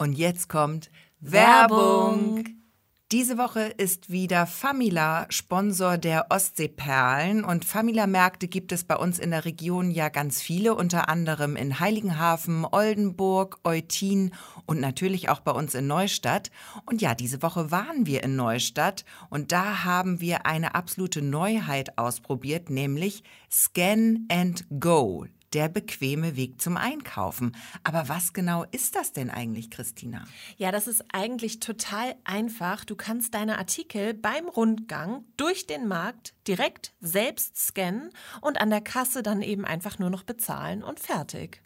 Und jetzt kommt Werbung. Diese Woche ist wieder Famila Sponsor der Ostseeperlen und Famila Märkte gibt es bei uns in der Region ja ganz viele, unter anderem in Heiligenhafen, Oldenburg, Eutin und natürlich auch bei uns in Neustadt. Und ja, diese Woche waren wir in Neustadt und da haben wir eine absolute Neuheit ausprobiert, nämlich Scan and Go der bequeme Weg zum Einkaufen. Aber was genau ist das denn eigentlich, Christina? Ja, das ist eigentlich total einfach. Du kannst deine Artikel beim Rundgang durch den Markt direkt selbst scannen und an der Kasse dann eben einfach nur noch bezahlen und fertig.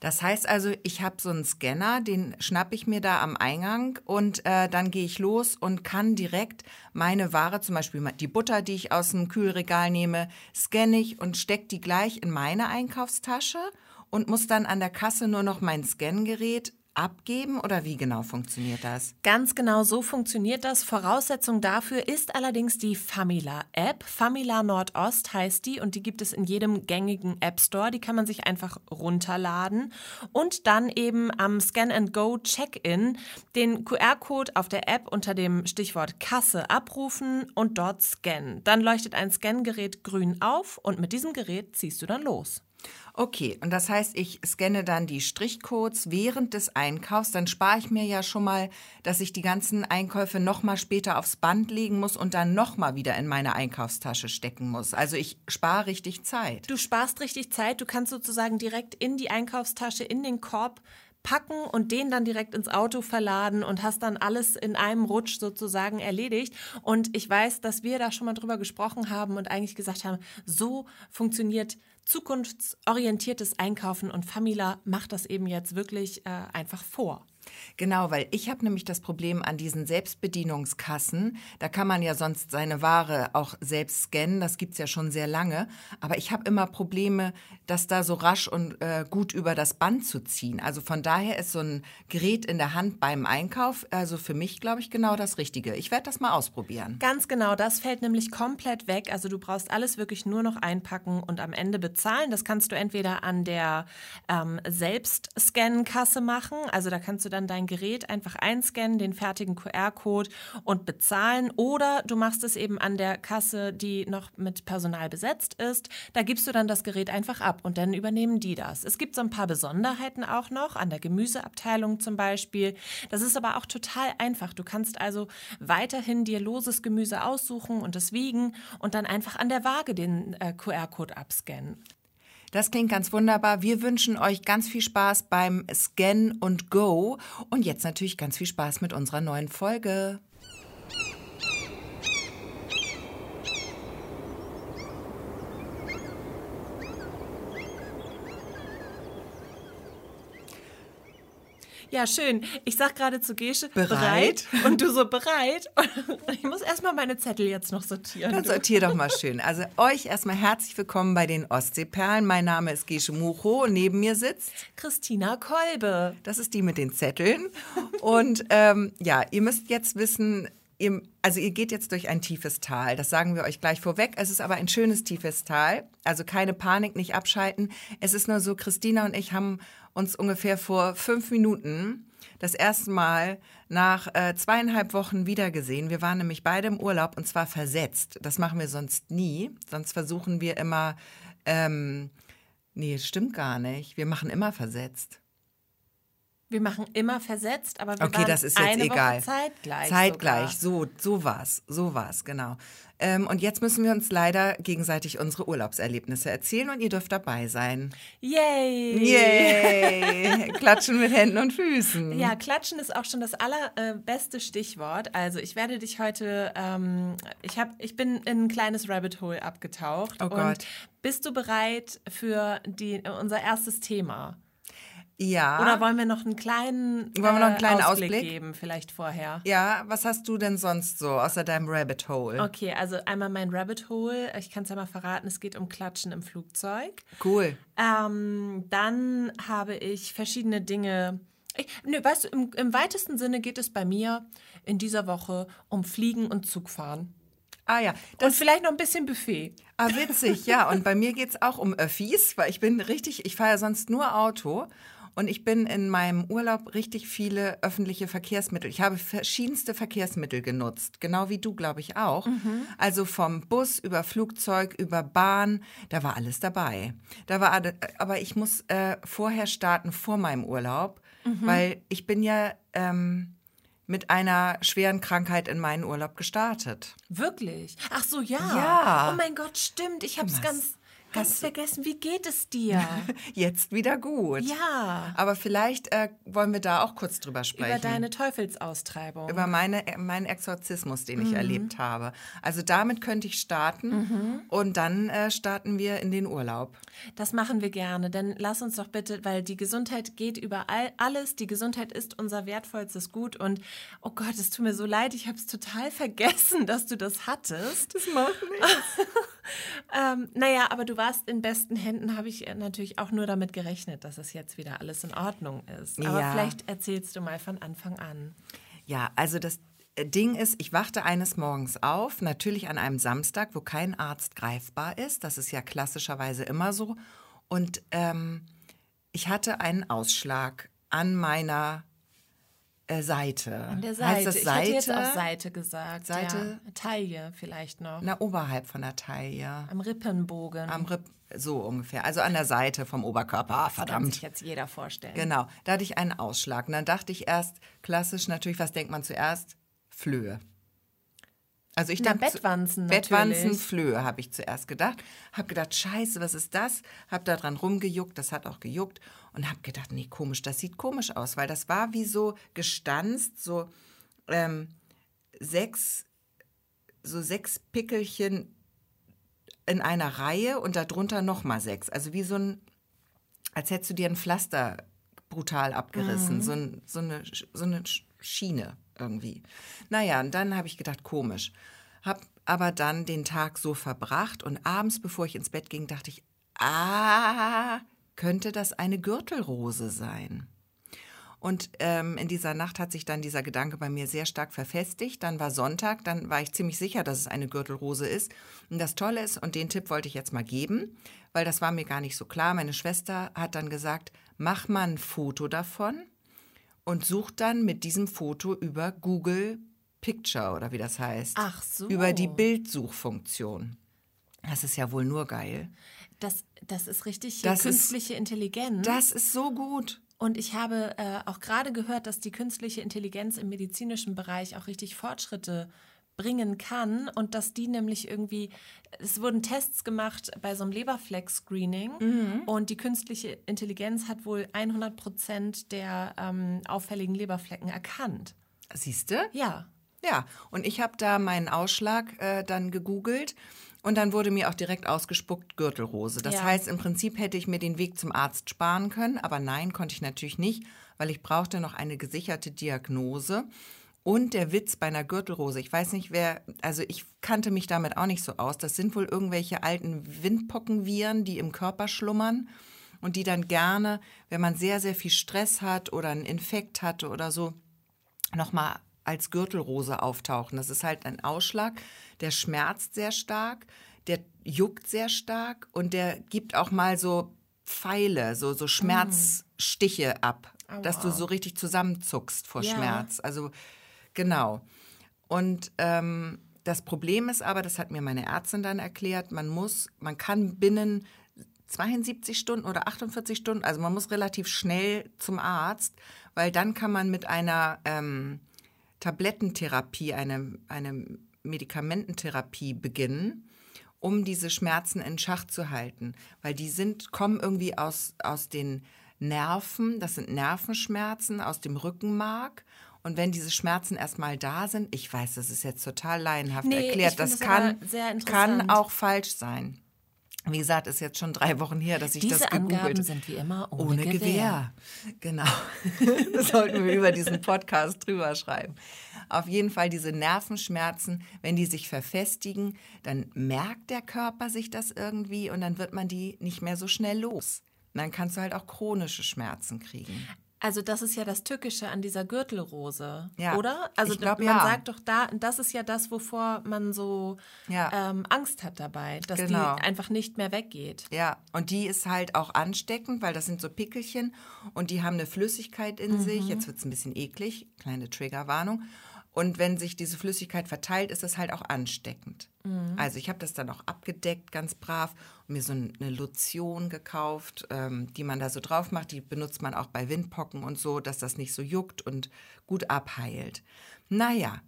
Das heißt also, ich habe so einen Scanner, den schnappe ich mir da am Eingang und äh, dann gehe ich los und kann direkt meine Ware, zum Beispiel die Butter, die ich aus dem Kühlregal nehme, scanne ich und stecke die gleich in meine Einkaufstasche und muss dann an der Kasse nur noch mein Scangerät abgeben oder wie genau funktioniert das? Ganz genau so funktioniert das. Voraussetzung dafür ist allerdings die Famila App. Famila Nordost heißt die und die gibt es in jedem gängigen App Store. Die kann man sich einfach runterladen und dann eben am Scan and Go Check-in den QR-Code auf der App unter dem Stichwort Kasse abrufen und dort scannen. Dann leuchtet ein Scangerät grün auf und mit diesem Gerät ziehst du dann los. Okay, und das heißt, ich scanne dann die Strichcodes während des Einkaufs, dann spare ich mir ja schon mal, dass ich die ganzen Einkäufe nochmal später aufs Band legen muss und dann nochmal wieder in meine Einkaufstasche stecken muss. Also ich spare richtig Zeit. Du sparst richtig Zeit, du kannst sozusagen direkt in die Einkaufstasche, in den Korb packen und den dann direkt ins Auto verladen und hast dann alles in einem Rutsch sozusagen erledigt. Und ich weiß, dass wir da schon mal drüber gesprochen haben und eigentlich gesagt haben, so funktioniert zukunftsorientiertes Einkaufen und Famila macht das eben jetzt wirklich äh, einfach vor. Genau, weil ich habe nämlich das Problem an diesen Selbstbedienungskassen. Da kann man ja sonst seine Ware auch selbst scannen. Das gibt's ja schon sehr lange. Aber ich habe immer Probleme, das da so rasch und äh, gut über das Band zu ziehen. Also von daher ist so ein Gerät in der Hand beim Einkauf, also für mich, glaube ich, genau das Richtige. Ich werde das mal ausprobieren. Ganz genau, das fällt nämlich komplett weg. Also du brauchst alles wirklich nur noch einpacken und am Ende bezahlen. Das kannst du entweder an der ähm, Selbstscan-Kasse machen. Also da kannst du dann dann dein Gerät einfach einscannen, den fertigen QR-Code und bezahlen. Oder du machst es eben an der Kasse, die noch mit Personal besetzt ist. Da gibst du dann das Gerät einfach ab und dann übernehmen die das. Es gibt so ein paar Besonderheiten auch noch, an der Gemüseabteilung zum Beispiel. Das ist aber auch total einfach. Du kannst also weiterhin dir loses Gemüse aussuchen und es wiegen und dann einfach an der Waage den äh, QR-Code abscannen. Das klingt ganz wunderbar. Wir wünschen euch ganz viel Spaß beim Scan und Go und jetzt natürlich ganz viel Spaß mit unserer neuen Folge. Ja, schön. Ich sag gerade zu Gesche, bereit? bereit? Und du so bereit? Und ich muss erstmal meine Zettel jetzt noch sortieren. Dann sortier doch mal schön. Also euch erstmal herzlich willkommen bei den Ostseeperlen. Mein Name ist Gesche Mucho und neben mir sitzt Christina Kolbe. Das ist die mit den Zetteln. Und ähm, ja, ihr müsst jetzt wissen, Ihr, also ihr geht jetzt durch ein tiefes Tal, das sagen wir euch gleich vorweg. Es ist aber ein schönes tiefes Tal, also keine Panik, nicht abschalten. Es ist nur so, Christina und ich haben uns ungefähr vor fünf Minuten das erste Mal nach äh, zweieinhalb Wochen wiedergesehen. Wir waren nämlich beide im Urlaub und zwar versetzt. Das machen wir sonst nie. Sonst versuchen wir immer, ähm, nee, stimmt gar nicht. Wir machen immer versetzt. Wir machen immer versetzt, aber wir okay, das ist jetzt eine egal. Woche zeitgleich. Zeitgleich, sogar. so, so war's, so war's, genau. Ähm, und jetzt müssen wir uns leider gegenseitig unsere Urlaubserlebnisse erzählen und ihr dürft dabei sein. Yay! Yay! Klatschen mit Händen und Füßen. Ja, klatschen ist auch schon das allerbeste Stichwort. Also ich werde dich heute, ähm, ich, hab, ich bin in ein kleines Rabbit Hole abgetaucht. Oh Gott. Bist du bereit für die, unser erstes Thema? Ja. Oder wollen wir noch einen kleinen, Wollen wir noch einen kleinen äh, Ausblick, Ausblick? geben, vielleicht vorher? Ja, was hast du denn sonst so außer deinem Rabbit Hole? Okay, also einmal mein Rabbit Hole. Ich kann es ja mal verraten, es geht um Klatschen im Flugzeug. Cool. Ähm, dann habe ich verschiedene Dinge. Ich, nö, weißt du, im, im weitesten Sinne geht es bei mir in dieser Woche um Fliegen und Zugfahren. Ah ja, Und das vielleicht noch ein bisschen Buffet. ah, witzig, ja. Und bei mir geht's auch um Öffis, weil ich bin richtig, ich fahre ja sonst nur Auto. Und ich bin in meinem Urlaub richtig viele öffentliche Verkehrsmittel. Ich habe verschiedenste Verkehrsmittel genutzt, genau wie du, glaube ich, auch. Mhm. Also vom Bus über Flugzeug, über Bahn, da war alles dabei. Da war, aber ich muss äh, vorher starten, vor meinem Urlaub, mhm. weil ich bin ja ähm, mit einer schweren Krankheit in meinen Urlaub gestartet. Wirklich? Ach so, ja. Ja. Oh mein Gott, stimmt. Ich habe es ganz Ganz vergessen, wie geht es dir? Jetzt wieder gut. Ja. Aber vielleicht äh, wollen wir da auch kurz drüber sprechen. Über deine Teufelsaustreibung. Über meine, meinen Exorzismus, den ich mhm. erlebt habe. Also damit könnte ich starten mhm. und dann äh, starten wir in den Urlaub. Das machen wir gerne, denn lass uns doch bitte, weil die Gesundheit geht über all, alles. Die Gesundheit ist unser wertvollstes Gut und oh Gott, es tut mir so leid, ich habe es total vergessen, dass du das hattest. Das macht nichts. ähm, naja, aber du warst in besten Händen, habe ich natürlich auch nur damit gerechnet, dass es jetzt wieder alles in Ordnung ist. Aber ja. vielleicht erzählst du mal von Anfang an. Ja, also das Ding ist, ich wachte eines Morgens auf, natürlich an einem Samstag, wo kein Arzt greifbar ist. Das ist ja klassischerweise immer so. Und ähm, ich hatte einen Ausschlag an meiner äh, Seite. An der Seite. Heißt das Seite? Ich hätte jetzt auch Seite gesagt. Seite? Ja. Taille vielleicht noch. Na, oberhalb von der Taille. Am Rippenbogen. Am Ripp so ungefähr. Also an der Seite vom Oberkörper. Ah, verdammt. Das kann sich jetzt jeder vorstellen. Genau. Da hatte ich einen Ausschlag. Und dann dachte ich erst, klassisch natürlich, was denkt man zuerst? Flöhe. Also ich dachte, Bettwanzen Bettwanzen, Flöhe habe ich zuerst gedacht. Habe gedacht, scheiße, was ist das? Habe da dran rumgejuckt, das hat auch gejuckt. Und habe gedacht, nee, komisch, das sieht komisch aus, weil das war wie so gestanzt, so ähm, sechs, so sechs Pickelchen in einer Reihe und darunter nochmal sechs. Also wie so ein, als hättest du dir ein Pflaster brutal abgerissen, mhm. so, ein, so, eine, so eine Schiene irgendwie. Naja, und dann habe ich gedacht, komisch. Hab aber dann den Tag so verbracht und abends, bevor ich ins Bett ging, dachte ich, ah, könnte das eine Gürtelrose sein? Und ähm, in dieser Nacht hat sich dann dieser Gedanke bei mir sehr stark verfestigt. Dann war Sonntag, dann war ich ziemlich sicher, dass es eine Gürtelrose ist. Und das Tolle ist, und den Tipp wollte ich jetzt mal geben, weil das war mir gar nicht so klar. Meine Schwester hat dann gesagt, mach mal ein Foto davon und sucht dann mit diesem Foto über Google Picture oder wie das heißt. Ach so. Über die Bildsuchfunktion. Das ist ja wohl nur geil. Das, das ist richtig das künstliche ist, Intelligenz. Das ist so gut. Und ich habe äh, auch gerade gehört, dass die künstliche Intelligenz im medizinischen Bereich auch richtig Fortschritte bringen kann und dass die nämlich irgendwie, es wurden Tests gemacht bei so einem Leberfleck-Screening mhm. und die künstliche Intelligenz hat wohl 100 Prozent der ähm, auffälligen Leberflecken erkannt. Siehst du? Ja. Ja, und ich habe da meinen Ausschlag äh, dann gegoogelt und dann wurde mir auch direkt ausgespuckt Gürtelrose. Das ja. heißt, im Prinzip hätte ich mir den Weg zum Arzt sparen können, aber nein, konnte ich natürlich nicht, weil ich brauchte noch eine gesicherte Diagnose. Und der Witz bei einer Gürtelrose, ich weiß nicht wer, also ich kannte mich damit auch nicht so aus. Das sind wohl irgendwelche alten Windpockenviren, die im Körper schlummern und die dann gerne, wenn man sehr, sehr viel Stress hat oder einen Infekt hatte oder so, nochmal als Gürtelrose auftauchen. Das ist halt ein Ausschlag, der schmerzt sehr stark, der juckt sehr stark und der gibt auch mal so Pfeile, so, so Schmerzstiche ab, Aua. dass du so richtig zusammenzuckst vor ja. Schmerz. Also Genau. Und ähm, das Problem ist aber, das hat mir meine Ärztin dann erklärt, man muss, man kann binnen 72 Stunden oder 48 Stunden, also man muss relativ schnell zum Arzt, weil dann kann man mit einer ähm, Tablettentherapie, eine, eine Medikamententherapie beginnen, um diese Schmerzen in Schach zu halten. Weil die sind, kommen irgendwie aus, aus den Nerven, das sind Nervenschmerzen aus dem Rückenmark und wenn diese Schmerzen erstmal da sind, ich weiß, das ist jetzt total laienhaft nee, erklärt, das, kann, kann auch falsch sein. Wie gesagt, ist jetzt schon drei Wochen her, dass ich Diese das gegoogelt Angaben sind wie immer ohne, ohne Gewehr. Gewehr. Genau. das sollten wir über diesen Podcast drüber schreiben. Auf jeden Fall diese Nervenschmerzen, wenn die sich verfestigen, dann merkt der Körper sich das irgendwie und dann wird man die nicht mehr so schnell los. Und dann kannst du halt auch chronische Schmerzen kriegen. Also das ist ja das Tückische an dieser Gürtelrose, Ja, oder? Also ich glaub, man ja. sagt doch da, das ist ja das, wovor man so Ja. ähm, Angst hat dabei, dass Genau. die einfach nicht mehr weggeht. Ja, und die ist halt auch ansteckend, weil das sind so Pickelchen und die haben eine Flüssigkeit in sich. Jetzt wird es ein bisschen eklig, kleine Triggerwarnung. Und wenn sich diese Flüssigkeit verteilt, ist das halt auch ansteckend. Also ich habe das dann auch abgedeckt, ganz brav, mir so eine Lotion gekauft, ähm, die man da so drauf macht. Die benutzt man auch bei Windpocken und so, dass das nicht so juckt und gut abheilt. Naja,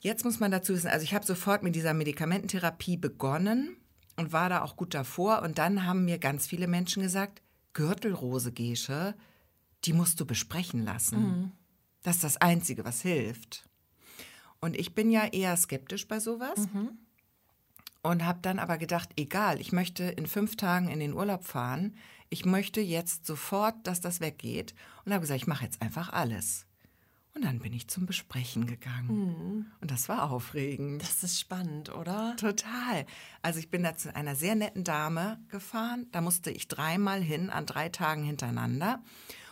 Jetzt muss man dazu wissen, also ich habe sofort mit dieser Medikamententherapie begonnen und war da auch gut davor. Und dann haben mir ganz viele Menschen gesagt, Gürtelrose, Gesche, die musst du besprechen lassen. Das ist das Einzige, was hilft. Und ich bin ja eher skeptisch bei sowas. Und habe dann aber gedacht, egal, ich möchte in fünf Tagen in den Urlaub fahren. Ich möchte jetzt sofort, dass das weggeht. Und habe gesagt, ich mache jetzt einfach alles. Und dann bin ich zum Besprechen gegangen. Und das war aufregend. Das ist spannend, oder? Total. Also ich bin da zu einer sehr netten Dame gefahren. Da musste ich dreimal hin, an drei Tagen hintereinander.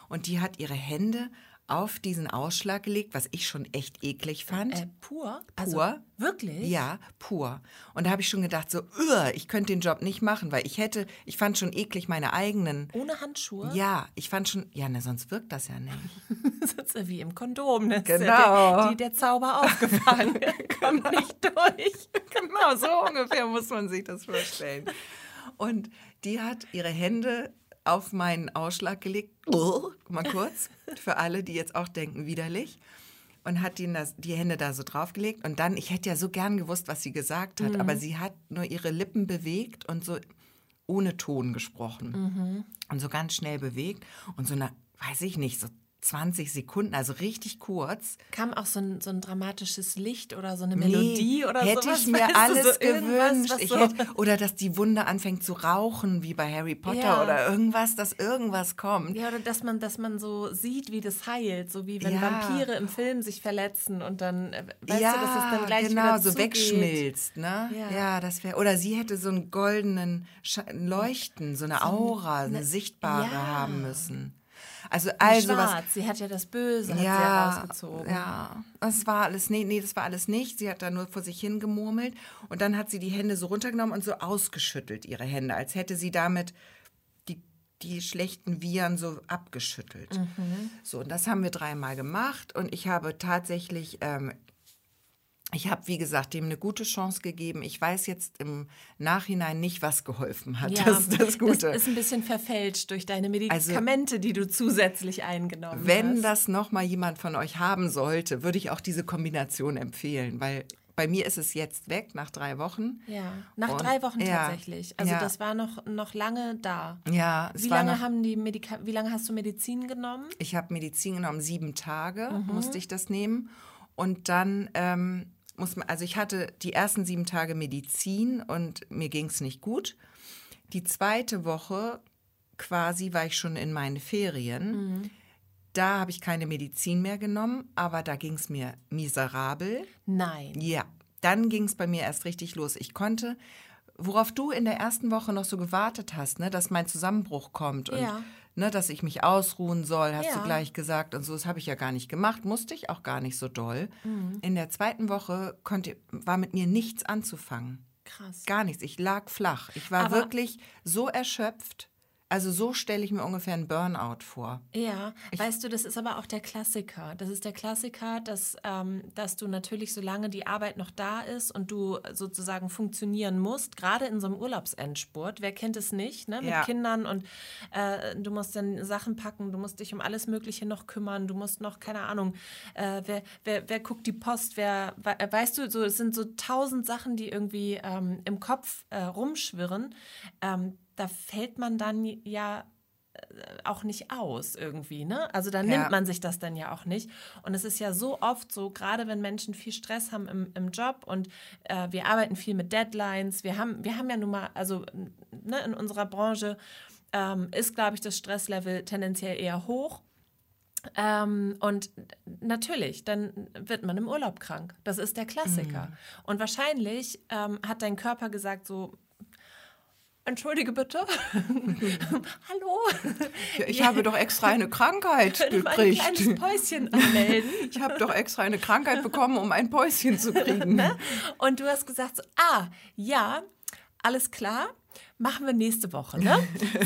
Und die hat ihre Hände auf diesen Ausschlag gelegt, was ich schon echt eklig fand. Äh, pur? Pur. Also, wirklich? Ja, pur. Und da habe ich schon gedacht, so, "Ugh, ich könnte den Job nicht machen, weil ich hätte, ich fand schon eklig meine eigenen. Ohne Handschuhe? Ja, ich fand schon, ja, ne, sonst wirkt das ja nicht. Ja wie im Kondom. Ne? Genau. Der, die, der Zauber aufgefangen. Kommt nicht durch. genau, so ungefähr muss man sich das vorstellen. Und die hat ihre Hände auf meinen Ausschlag gelegt, mal kurz, für alle, die jetzt auch denken, widerlich. Und hat die, die Hände da so draufgelegt. Und dann, ich hätte ja so gern gewusst, was sie gesagt hat, aber sie hat nur ihre Lippen bewegt und so ohne Ton gesprochen. Und so ganz schnell bewegt. Und so eine, weiß ich nicht, so 20 Sekunden, also richtig kurz. Kam auch so ein, so ein dramatisches Licht oder so eine Melodie oder hätte sowas? ich mir weißt du, alles so gewünscht. Ich so- hätte, oder dass die Wunde anfängt zu rauchen, wie bei Harry Potter Ja. oder irgendwas, dass irgendwas kommt. Ja, oder dass man, dass man so sieht, wie das heilt, so wie wenn Ja. Vampire im Film sich verletzen und dann, äh, weißt ja, du, dass es dann gleich genau, wieder so zugeht. wegschmilzt, ne? Ja. Das wäre. Oder sie hätte so einen goldenen Leuchten, so eine Aura, eine sichtbare ja. haben müssen. Also also was. Schwarz, sie hat ja das Böse hat sie Ja, herausgezogen. ja, das war alles, nee, nee, das war alles nicht. Sie hat da nur vor sich hingemurmelt und dann hat sie die Hände so runtergenommen und so ausgeschüttelt, ihre Hände, als hätte sie damit die, die schlechten Viren so abgeschüttelt. So, und das haben wir dreimal gemacht und ich habe tatsächlich, ähm, ich habe, wie gesagt, dem eine gute Chance gegeben. Ich weiß jetzt im Nachhinein nicht, was geholfen hat. Ja, das ist das Gute. Das ist ein bisschen verfälscht durch deine Medikamente, die du zusätzlich eingenommen Wenn hast. das noch mal jemand von euch haben sollte, würde ich auch diese Kombination empfehlen, weil bei mir ist es jetzt weg nach drei Wochen. Ja, nach Und- drei Wochen ja, tatsächlich. Also ja. das war noch, noch lange da. Ja, es Wie lange, noch, haben die Medika wie lange hast du Medizin genommen? ich habe Medizin genommen, sieben Tage Mhm. musste ich das nehmen und dann ähm, muss man, also ich hatte die ersten sieben Tage Medizin und mir ging es nicht gut. Die zweite Woche quasi war ich schon in meinen Ferien. Mhm. Da habe ich keine Medizin mehr genommen, aber da ging es mir miserabel. Nein. Ja, dann ging es bei mir erst richtig los. Ich konnte, worauf du in der ersten Woche noch so gewartet hast, ne, dass mein Zusammenbruch kommt und Ja. Ne, dass ich mich ausruhen soll, hast Ja. du gleich gesagt. Und so, das habe ich ja gar nicht gemacht, musste ich auch gar nicht so doll. Mhm. In der zweiten Woche konnte, war mit mir nichts anzufangen. Krass. Gar nichts. Ich lag flach. Ich war Aber- wirklich so erschöpft. Also so stelle ich mir ungefähr einen Burnout vor. Ja, weißt du, das ist aber auch der Klassiker. Das ist der Klassiker, dass, ähm, dass du natürlich, solange die Arbeit noch da ist und du sozusagen funktionieren musst, gerade in so einem Urlaubsendspurt, wer kennt es nicht, ne? mit Ja. Kindern und äh, du musst dann Sachen packen, du musst dich um alles Mögliche noch kümmern, du musst noch, keine Ahnung, äh, wer, wer, wer guckt die Post, wer, we- äh, weißt du, so, es sind so tausend Sachen, die irgendwie ähm, im Kopf äh, rumschwirren. Ähm, da fällt man dann ja auch nicht aus irgendwie, ne? Also da Ja. nimmt man sich das dann ja auch nicht. Und es ist ja so oft so, gerade wenn Menschen viel Stress haben im, im Job und äh, wir arbeiten viel mit Deadlines, wir haben, wir haben ja nun mal, also ne, in unserer Branche ähm, ist, glaube ich, das Stresslevel tendenziell eher hoch. Ähm, und natürlich, dann wird man im Urlaub krank. Das ist der Klassiker. Und wahrscheinlich ähm, hat dein Körper gesagt, so, entschuldige bitte. Hallo. Ja, ich habe doch extra eine Krankheit Können wir ein gekriegt. kleines Päuschen anmelden? Ich habe doch extra eine Krankheit bekommen, um ein Päuschen zu kriegen. Und du hast gesagt so, ah, ja, alles klar, machen wir nächste Woche, ne?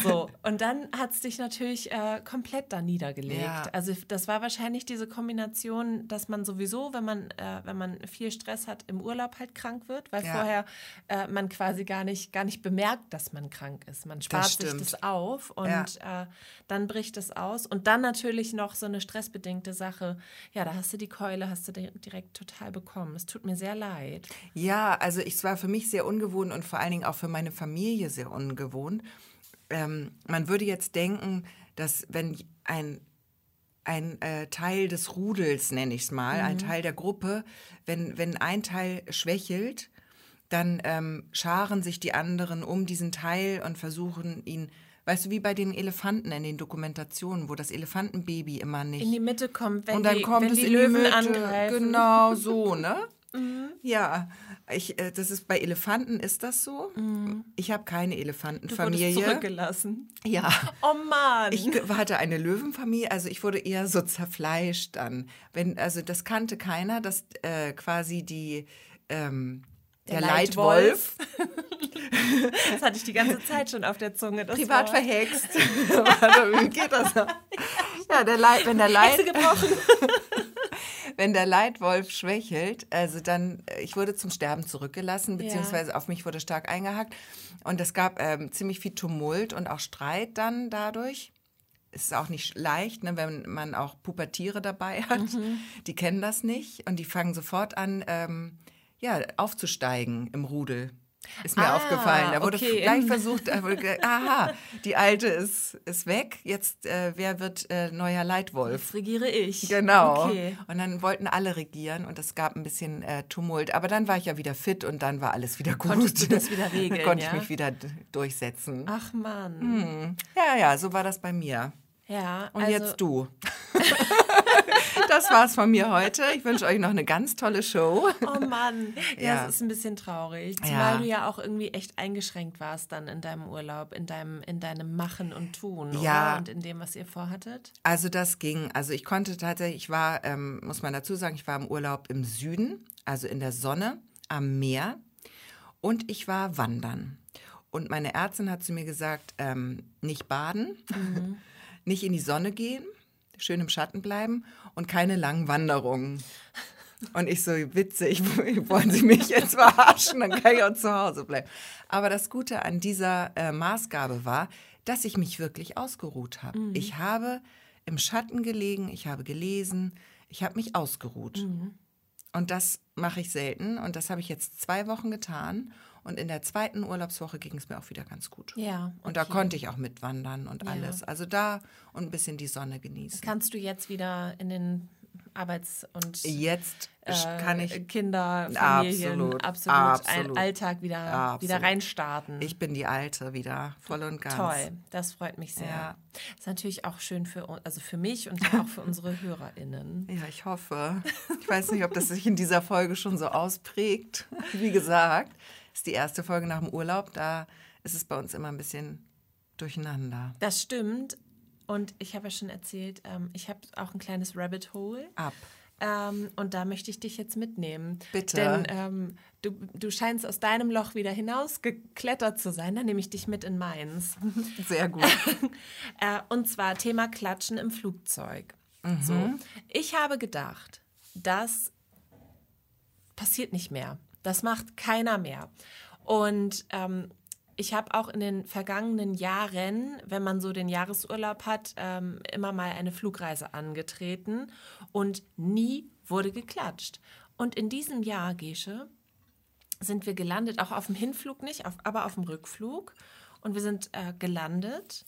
So, und dann hat es dich natürlich äh, komplett da niedergelegt. Ja. Also das war wahrscheinlich diese Kombination, dass man sowieso, wenn man, äh, wenn man viel Stress hat, im Urlaub halt krank wird, weil Ja. vorher äh, man quasi gar nicht, gar nicht bemerkt, dass man krank ist. Man spart sich stimmt. das auf und äh, dann bricht es aus. Und dann natürlich noch so eine stressbedingte Sache. Ja, da hast du die Keule, hast du di- direkt total bekommen. Es tut mir sehr leid. Ja, also es war für mich sehr ungewohnt und vor allen Dingen auch für meine Familie sehr ungewohnt. Ähm, man würde jetzt denken, dass wenn ein, ein äh, Teil des Rudels, nenne ich es mal, ein Teil der Gruppe, wenn, wenn ein Teil schwächelt, dann ähm, scharen sich die anderen um diesen Teil und versuchen ihn, weißt du, wie bei den Elefanten in den Dokumentationen, wo das Elefantenbaby immer nicht In die Mitte kommt, wenn und dann die, kommt es die in Löwen die Mitte. angreifen. Mhm. Genau so, ne? Ja, ich, äh, das ist bei Elefanten ist das so. Ich habe keine Mhm. Du wurdest Elefantenfamilie. zurückgelassen. Ja. Oh Mann. Ich hatte eine Löwenfamilie, also ich wurde eher so zerfleischt dann. Wenn, also das kannte keiner, dass äh, quasi die ähm, der, Der Leitwolf, Leitwolf. das hatte ich die ganze Zeit schon auf der Zunge. Privat war verhext. Warte, Wie geht das? Ja, der Leit, wenn der Leit, gebrochen. Wenn der Leitwolf schwächelt, also dann, äh, ich wurde zum Sterben zurückgelassen, beziehungsweise auf mich wurde stark eingehackt. Und es gab ähm, ziemlich viel Tumult und auch Streit dann dadurch. Es ist auch nicht leicht, ne, wenn man auch Pubertiere dabei hat. Die kennen das nicht und die fangen sofort an, ähm, ja, aufzusteigen im Rudel. Ist mir Ah, aufgefallen. Da wurde okay. gleich versucht, wurde, aha, die alte ist, ist weg. Jetzt, äh, wer wird äh, neuer Leitwolf? Jetzt regiere ich. Genau. Okay. Und dann wollten alle regieren und es gab ein bisschen äh, Tumult. Aber dann war ich ja wieder fit und dann war alles wieder gut. Konntest du das wieder regeln, Dann konnte ja? ich mich wieder durchsetzen. Ach Mann. Hm. Ja, ja, so war das bei mir. Ja, Und also, jetzt du. das war's von mir heute. Ich wünsche euch noch eine ganz tolle Show. Oh Mann, ja, Ja. es ist ein bisschen traurig. Zumal Ja. du ja auch irgendwie echt eingeschränkt warst dann in deinem Urlaub, in deinem, in deinem Machen und Tun, Ja. oder? Und in dem, was ihr vorhattet. Also das ging. Also ich konnte tatsächlich, ich war, ähm, muss man dazu sagen, ich war im Urlaub im Süden, also in der Sonne, am Meer. Und ich war wandern. Und meine Ärztin hat zu mir gesagt, ähm, nicht baden, nicht in die Sonne gehen, schön im Schatten bleiben und keine langen Wanderungen. Und ich so, witzig, wollen Sie mich jetzt verarschen, dann kann ich auch zu Hause bleiben. Aber das Gute an dieser äh, Maßgabe war, dass ich mich wirklich ausgeruht habe. Ich habe im Schatten gelegen, ich habe gelesen, ich habe mich ausgeruht. Und das mache ich selten und das habe ich jetzt zwei Wochen getan. Und in der zweiten Urlaubswoche ging es mir auch wieder ganz gut. Ja. Und da okay. konnte ich auch mitwandern und alles. Also da und ein bisschen die Sonne genießen. Kannst du jetzt wieder in den Arbeits- und Jetzt äh, kann ich Kinder, Familien, Absolut, absolut, absolut. Alltag wieder, Absolut. wieder reinstarten. Ich bin die Alte wieder, voll und ganz. Toll, das freut mich sehr. Ja. ist natürlich auch schön für, also für mich und auch für unsere HörerInnen. Ja, ich hoffe. Ich weiß nicht, ob das sich in dieser Folge schon so ausprägt. Wie gesagt, ist die erste Folge nach dem Urlaub. Da ist es bei uns immer ein bisschen durcheinander. Das stimmt. Und ich habe ja schon erzählt, ähm, ich habe auch ein kleines Rabbit Hole. Ab. Ähm, und da möchte ich dich jetzt mitnehmen. Bitte. Denn ähm, du, du scheinst aus deinem Loch wieder hinausgeklettert zu sein. Dann nehme ich dich mit in meins. Sehr gut. Äh, und zwar Thema Klatschen im Flugzeug. So. Ich habe gedacht, das passiert nicht mehr. Das macht keiner mehr. Und ähm, ich habe auch in den vergangenen Jahren, wenn man so den Jahresurlaub hat, ähm, immer mal eine Flugreise angetreten und nie wurde geklatscht. Und in diesem Jahr, Gesche, sind wir gelandet, auch auf dem Hinflug nicht, auf, aber auf dem Rückflug. Und wir sind äh, gelandet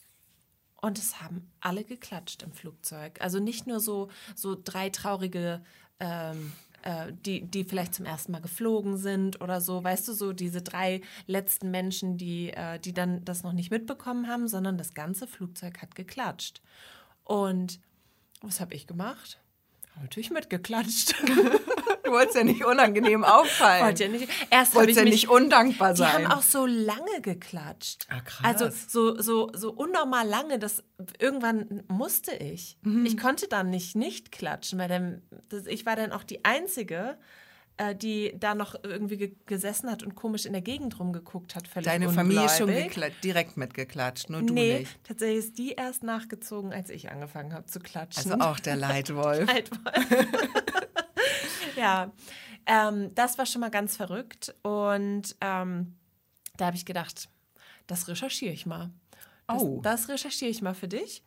und es haben alle geklatscht im Flugzeug. Also nicht nur so, so drei traurige, ähm, äh, die, die vielleicht zum ersten Mal geflogen sind oder so, weißt du, so diese drei letzten Menschen, die, äh, die dann das noch nicht mitbekommen haben, sondern das ganze Flugzeug hat geklatscht. Und was habe ich gemacht? Natürlich mitgeklatscht. Du wolltest ja nicht unangenehm auffallen. Wollte ja nicht. Erst Wolltest ja mich, nicht undankbar Die sein. haben auch so lange geklatscht. Ah, krass. Also so, so, so unnormal lange, dass irgendwann musste ich. Mhm. Ich konnte dann nicht nicht klatschen, weil dann, das, ich war dann auch die Einzige, äh, die da noch irgendwie ge gesessen hat und komisch in der Gegend rumgeguckt hat. Völlig Deine Familie ist schon direkt mitgeklatscht, nur du Nee, nicht. tatsächlich ist die erst nachgezogen, als ich angefangen habe zu klatschen. Also auch der Leitwolf. Altwolf. Ja, ähm, das war schon mal ganz verrückt. Und ähm, da habe ich gedacht, das recherchiere ich mal. Das, Oh. das recherchiere ich mal für dich.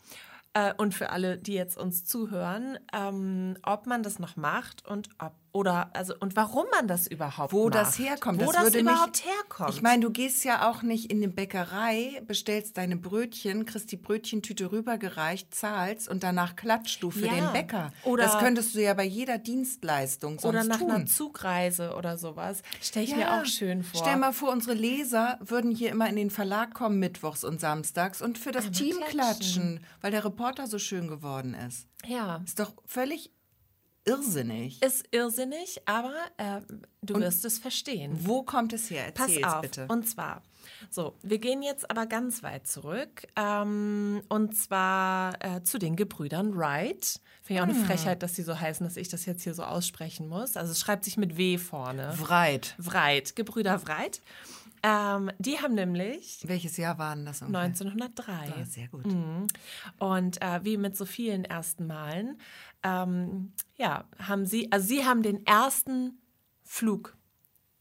Äh, und für alle, die jetzt uns zuhören, ähm, ob man das noch macht und ob oder also und warum man das überhaupt Wo macht. das herkommt. Wo das das würde überhaupt mich, herkommt. Ich meine, du gehst ja auch nicht in eine Bäckerei, bestellst deine Brötchen, kriegst die Brötchentüte rübergereicht, zahlst und danach klatschst du für Ja. den Bäcker. Oder- das könntest du ja bei jeder Dienstleistung sonst oder nach tun. einer Zugreise oder sowas. Stelle ich mir auch schön vor. Stell mal vor, unsere Leser würden hier immer in den Verlag kommen, mittwochs und samstags und für das Einmal Team klatschen. klatschen, weil der Reporter so schön geworden ist. ja. Ist doch völlig irrsinnig. Ist irrsinnig, aber äh, du wirst es verstehen. Wo kommt es her? Pass Erzähl's auf. bitte. Und zwar, so, wir gehen jetzt aber ganz weit zurück. Ähm, und zwar äh, zu den Gebrüdern Wright. Finde ich auch Ah. eine Frechheit, dass sie so heißen, dass ich das jetzt hier so aussprechen muss. Also es schreibt sich mit W vorne. Wreit. Wright, Gebrüder Wright. Ähm, die haben nämlich Welches Jahr waren das? ungefähr? 1903. Ah, sehr gut. Mhm. Und äh, wie mit so vielen ersten Malen, ähm, ja, haben sie, also sie haben den ersten Flug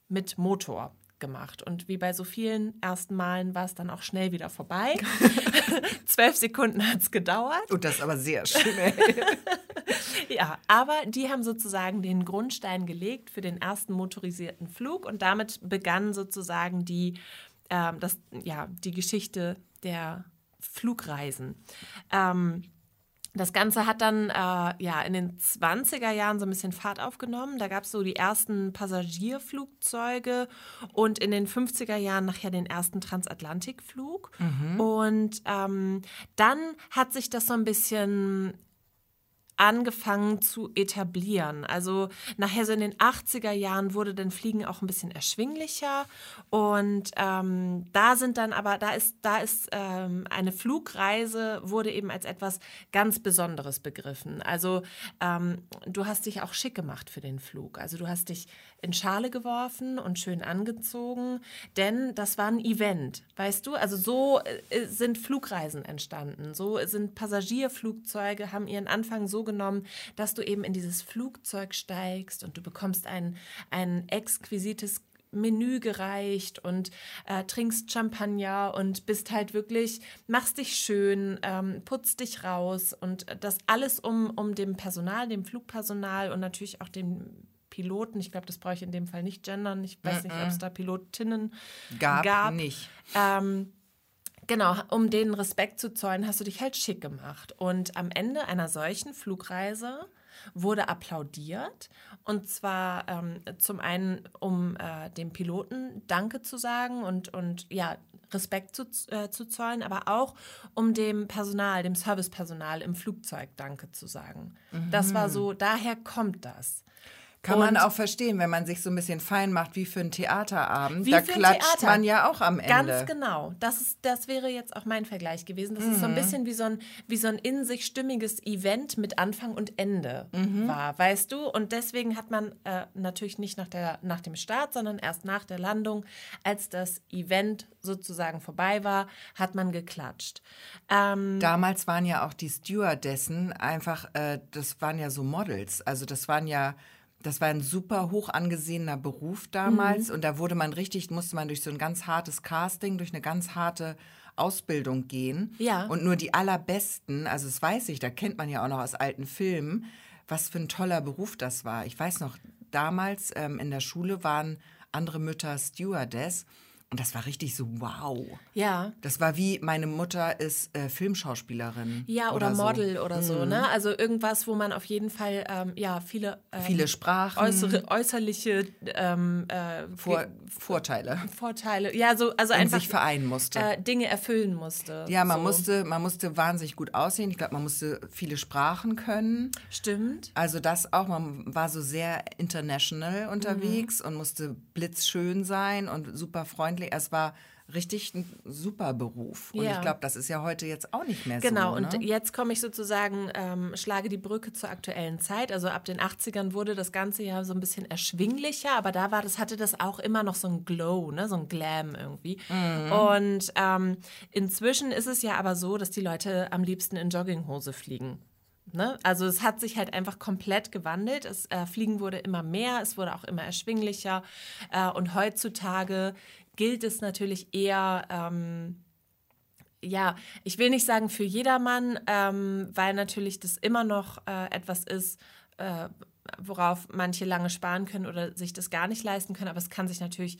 mit Motor gemacht. Und wie bei so vielen ersten Malen war es dann auch schnell wieder vorbei. Zwölf Sekunden hat es gedauert. Und das ist aber sehr schnell. Ja, aber die haben sozusagen den Grundstein gelegt für den ersten motorisierten Flug und damit begann sozusagen die, ähm, das, ja, die Geschichte der Flugreisen. Ähm, das Ganze hat dann äh, ja in den 20er Jahren so ein bisschen Fahrt aufgenommen. Da gab es so die ersten Passagierflugzeuge und in den 50er Jahren nachher den ersten Transatlantikflug. Und ähm, dann hat sich das so ein bisschen angefangen zu etablieren. Also nachher so in den 80er Jahren wurde dann Fliegen auch ein bisschen erschwinglicher und ähm, da sind dann aber, da ist, da ist ähm, eine Flugreise wurde eben als etwas ganz Besonderes begriffen. Also ähm, du hast dich auch schick gemacht für den Flug. Also du hast dich in Schale geworfen und schön angezogen, denn das war ein Event, weißt du? Also so äh, sind Flugreisen entstanden. So sind Passagierflugzeuge, haben ihren Anfang so genommen, dass du eben in dieses Flugzeug steigst und du bekommst ein, ein exquisites Menü gereicht und äh, trinkst Champagner und bist halt wirklich, machst dich schön, ähm, putzt dich raus und das alles um, um dem Personal, dem Flugpersonal und natürlich auch dem Piloten, ich glaube, das brauche ich in dem Fall nicht gendern, ich weiß nicht, ob es da Pilotinnen Gab, gab. nicht. Ähm, genau, um denen Respekt zu zollen, hast du dich halt schick gemacht. Und am Ende einer solchen Flugreise wurde applaudiert. Und zwar ähm, zum einen, um äh, dem Piloten Danke zu sagen und, und ja, Respekt zu, äh, zu zollen, aber auch um dem Personal, dem Servicepersonal im Flugzeug Danke zu sagen. Das war so, daher kommt das. Kann man Und- auch verstehen, wenn man sich so ein bisschen fein macht wie für einen Theaterabend. Wie da klatscht Theater. man ja auch am Ende. Ganz genau. Das, ist, das wäre jetzt auch mein Vergleich gewesen. Das ist so ein bisschen wie so ein, wie so ein in sich stimmiges Event mit Anfang und Ende war, weißt du? Und deswegen hat man äh, natürlich nicht nach, der, nach dem Start, sondern erst nach der Landung, als das Event sozusagen vorbei war, hat man geklatscht. Ähm, Damals waren ja auch die Stewardessen einfach, äh, das waren ja so Models. Also das waren ja, das war ein super hoch angesehener Beruf Mhm. damals und da wurde man richtig, musste man durch so ein ganz hartes Casting, durch eine ganz harte Ausbildung gehen. Ja. Und nur die allerbesten, also das weiß ich, da kennt man ja auch noch aus alten Filmen, was für ein toller Beruf das war. Ich weiß noch, damals ähm, in der Schule waren andere Mütter Stewardess Und das war richtig so, wow. Ja. Das war wie, meine Mutter ist äh, Filmschauspielerin. Ja, oder, so. Model oder so, ne? Also irgendwas, wo man auf jeden Fall, ähm, ja, viele, ähm, Viele Sprachen. äußere, äußerliche ähm, äh, Vor Vorteile. Vorteile, ja, so, also Und einfach sich vereinen musste. äh, Dinge erfüllen musste. ja, man so. musste, man musste wahnsinnig gut aussehen. Ich glaube, man musste viele Sprachen können. Stimmt. Also das auch, man war so sehr international unterwegs Mhm. und musste blitzschön sein und super freundlich. Es war richtig ein super Beruf. Und Ja. ich glaube, das ist ja heute jetzt auch nicht mehr Genau, so. und ne? jetzt komme ich sozusagen, ähm, schlage die Brücke zur aktuellen Zeit. Also ab den 80ern wurde das Ganze ja so ein bisschen erschwinglicher, aber da war das, hatte das auch immer noch so ein Glow, ne? so ein Glam irgendwie. Mhm. Und ähm, inzwischen ist es ja aber so, dass die Leute am liebsten in Jogginghose fliegen. Ne? Also es hat sich halt einfach komplett gewandelt. Das äh, Fliegen wurde immer mehr, es wurde auch immer erschwinglicher. Äh, und heutzutage gilt es natürlich eher, ähm, ja, ich will nicht sagen für jedermann, ähm, weil natürlich das immer noch äh, etwas ist, äh, worauf manche lange sparen können oder sich das gar nicht leisten können. Aber es kann sich natürlich.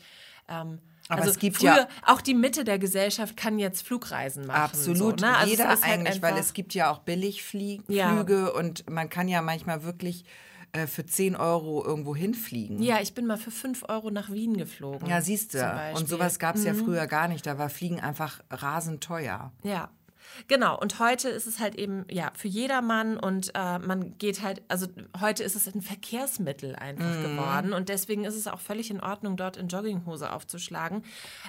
Ähm, Aber also es gibt früher, ja- auch die Mitte der Gesellschaft kann jetzt Flugreisen machen. Absolut, so, ne? also jeder halt eigentlich, weil einfach- es gibt ja auch Billigflüge Ja. und man kann ja manchmal wirklich äh, für 10 Euro irgendwo hinfliegen. Ja, ich bin mal für 5 Euro nach Wien geflogen. Ja, siehst du. Mhm. Und sowas gab es ja früher gar nicht. Da war Fliegen einfach rasend teuer. Ja. Genau, und heute ist es halt eben, ja, für jedermann und äh, man geht halt, also heute ist es ein Verkehrsmittel einfach Mhm. geworden und deswegen ist es auch völlig in Ordnung, dort in Jogginghose aufzuschlagen,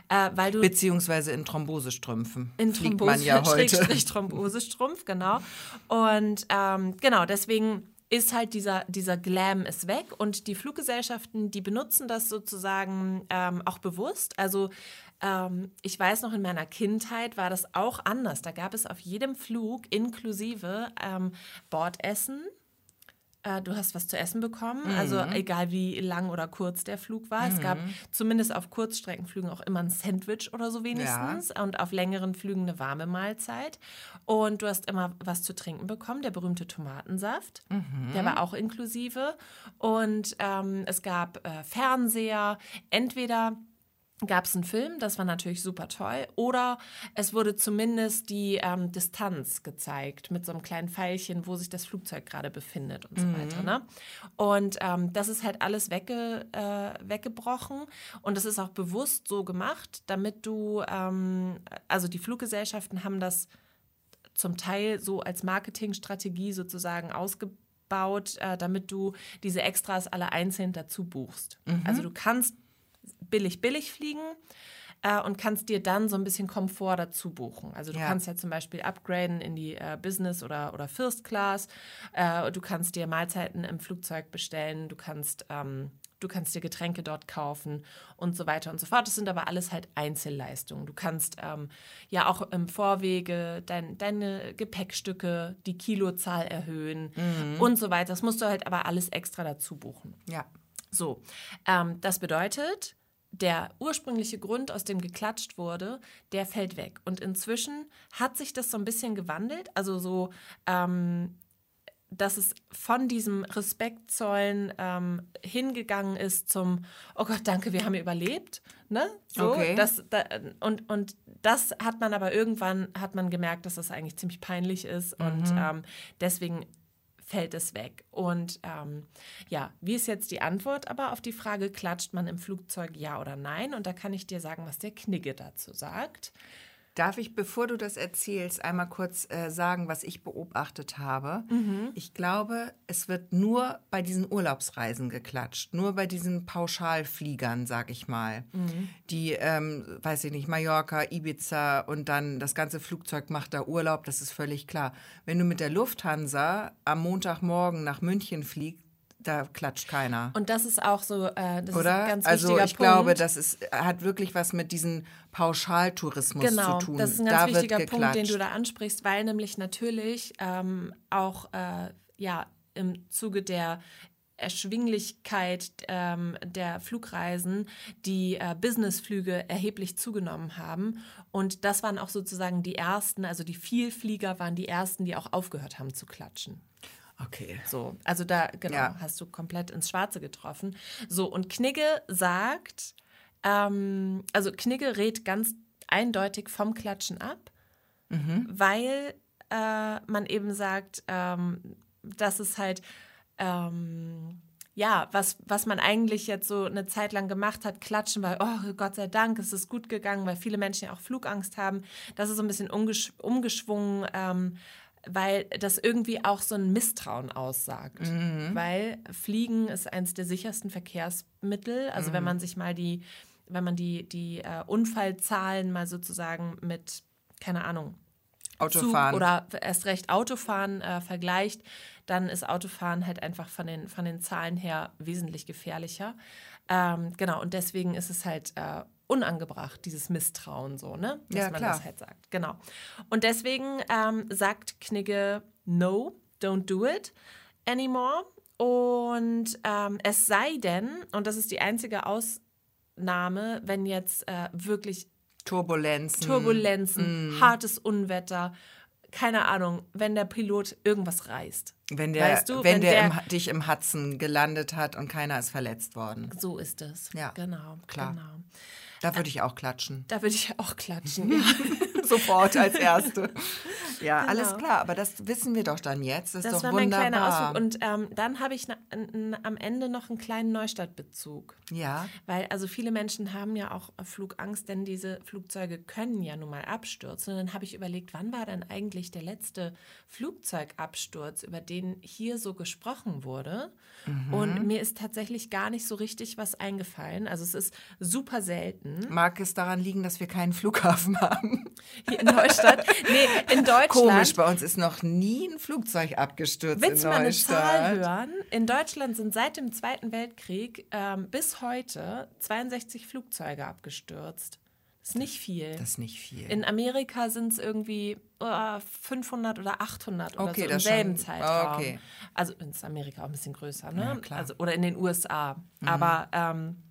äh, weil du Beziehungsweise in Thrombosestrümpfen. in Thrombose, man ja heute. Schrägstrich Thrombosestrumpf, genau. Und ähm, genau, deswegen ist halt dieser, dieser Glam ist weg und die Fluggesellschaften, die benutzen das sozusagen ähm, auch bewusst. Also ähm, ich weiß noch, in meiner Kindheit war das auch anders. Da gab es auf jedem Flug inklusive ähm, Bordessen. Äh, Du hast was zu essen bekommen, also egal wie lang oder kurz der Flug war. Es gab zumindest auf Kurzstreckenflügen auch immer ein Sandwich oder so wenigstens und auf längeren Flügen eine warme Mahlzeit. Und du hast immer was zu trinken bekommen, der berühmte Tomatensaft, der war auch inklusive. Und ähm, es gab äh, Fernseher, entweder gab es einen Film, das war natürlich super toll. Oder es wurde zumindest die ähm, Distanz gezeigt mit so einem kleinen Pfeilchen, wo sich das Flugzeug gerade befindet und so weiter. Ne? Und ähm, das ist halt alles wegge, äh, weggebrochen. Und das ist auch bewusst so gemacht, damit du, ähm, also die Fluggesellschaften haben das zum Teil so als Marketingstrategie sozusagen ausgebaut, äh, damit du diese Extras alle einzeln dazu buchst. Also du kannst billig, billig fliegen äh, und kannst dir dann so ein bisschen Komfort dazu buchen. Also du Ja. kannst ja zum Beispiel upgraden in die äh, Business oder, oder First Class. Äh, du kannst dir Mahlzeiten im Flugzeug bestellen. Du kannst, ähm, du kannst dir Getränke dort kaufen und so weiter und so fort. Das sind aber alles halt Einzelleistungen. Du kannst ähm, ja auch im Vorwege dein, deine Gepäckstücke, die Kilozahl erhöhen und so weiter. Das musst du halt aber alles extra dazu buchen. Ja. So, ähm, das bedeutet, der ursprüngliche Grund, aus dem geklatscht wurde, der fällt weg. Und inzwischen hat sich das so ein bisschen gewandelt. Also so, ähm, dass es von diesem Respektzollen ähm, hingegangen ist zum, oh Gott, danke, wir haben überlebt. Ne? So, Okay. das, da, und, und das hat man aber irgendwann, hat man gemerkt, dass das eigentlich ziemlich peinlich ist. Und ähm, deswegen fällt es weg. Und ähm, ja, wie ist jetzt die Antwort aber auf die Frage, klatscht man im Flugzeug ja oder nein? Und da kann ich dir sagen, was der Knigge dazu sagt. Darf ich, bevor du das erzählst, einmal kurz äh, sagen, was ich beobachtet habe? Mhm. Ich glaube, es wird nur bei diesen Urlaubsreisen geklatscht, nur bei diesen Pauschalfliegern, sag ich mal, Mhm. die, ähm, weiß ich nicht, Mallorca, Ibiza und dann das ganze Flugzeug macht da Urlaub, das ist völlig klar. Wenn du mit der Lufthansa am Montagmorgen nach München fliegst, da klatscht keiner. Und das ist auch so, äh, das ist Oder? ein ganz also wichtiger ich Punkt. glaube, das ist, hat wirklich was mit diesem Pauschaltourismus Genau, zu tun. das ist ein da ganz wird wichtiger Punkt, den du da ansprichst, weil nämlich natürlich ähm, auch äh, ja, im Zuge der Erschwinglichkeit ähm, der Flugreisen die äh, Businessflüge erheblich zugenommen haben. Und das waren auch sozusagen die ersten, also die Vielflieger waren die ersten, die auch aufgehört haben zu klatschen. Okay. So, also da, genau, Ja. hast du komplett ins Schwarze getroffen. So, und Knigge sagt, Ähm, also Knigge rät ganz eindeutig vom Klatschen ab, weil äh, man eben sagt, ähm, dass es halt ähm, ja, was, was man eigentlich jetzt so eine Zeit lang gemacht hat, klatschen, weil, oh Gott sei Dank, es ist gut gegangen, weil viele Menschen ja auch Flugangst haben. Das ist so ein bisschen umgesch umgeschwungen, ähm, weil das irgendwie auch so ein Misstrauen aussagt. Weil Fliegen ist eines der sichersten Verkehrsmittel. Also wenn man sich mal die, wenn man die, die äh, Unfallzahlen mal sozusagen mit, keine Ahnung, Autofahren. Zug oder erst recht Autofahren äh, vergleicht, dann ist Autofahren halt einfach von den, von den Zahlen her wesentlich gefährlicher. Ähm, genau, und deswegen ist es halt äh, unangebracht, dieses Misstrauen so, ne? Dass Ja, man klar. das halt sagt. Genau. Und deswegen ähm, sagt Knigge, no, don't do it anymore. Und ähm, es sei denn, und das ist die einzige Ausnahme, wenn jetzt äh, wirklich Turbulenzen. Turbulenzen, Mm. hartes Unwetter, keine Ahnung, wenn der Pilot irgendwas reißt. Wenn der, Weißt du, wenn wenn der, der- im, dich im Hudson gelandet hat und keiner ist verletzt worden. So ist es. Ja, genau. klar. Genau. Da würde ich auch klatschen. Da würde ich auch klatschen. ja. Sofort als Erste. ja, Genau. alles klar. Aber das wissen wir doch dann jetzt. Das, ist Das doch war mein wunderbar. kleiner Ausflug. Und ähm, dann habe ich na, n, n, am Ende noch einen kleinen Neustadtbezug. ja, Weil also viele Menschen haben ja auch Flugangst, denn diese Flugzeuge können ja nun mal abstürzen. Und dann habe ich überlegt, wann war denn eigentlich der letzte Flugzeugabsturz, über den hier so gesprochen wurde? Und mir ist tatsächlich gar nicht so richtig was eingefallen. Also es ist super selten. mag es daran liegen, dass wir keinen Flughafen haben? Hier in Neustadt. Nee, in Deutschland. Komisch, bei uns ist noch nie ein Flugzeug abgestürzt Willst in mal eine Neustadt. Zahl hören? In Deutschland sind seit dem Zweiten Weltkrieg ähm, bis heute 62 Flugzeuge abgestürzt. Das ist nicht viel. Das ist nicht viel. In Amerika sind es irgendwie äh, 500 oder 800 oder Okay, so im selben schon- Zeitraum. okay. Also in Amerika auch ein bisschen größer, ne? Ja, klar. Mhm. Also, oder in den USA. Aber ähm,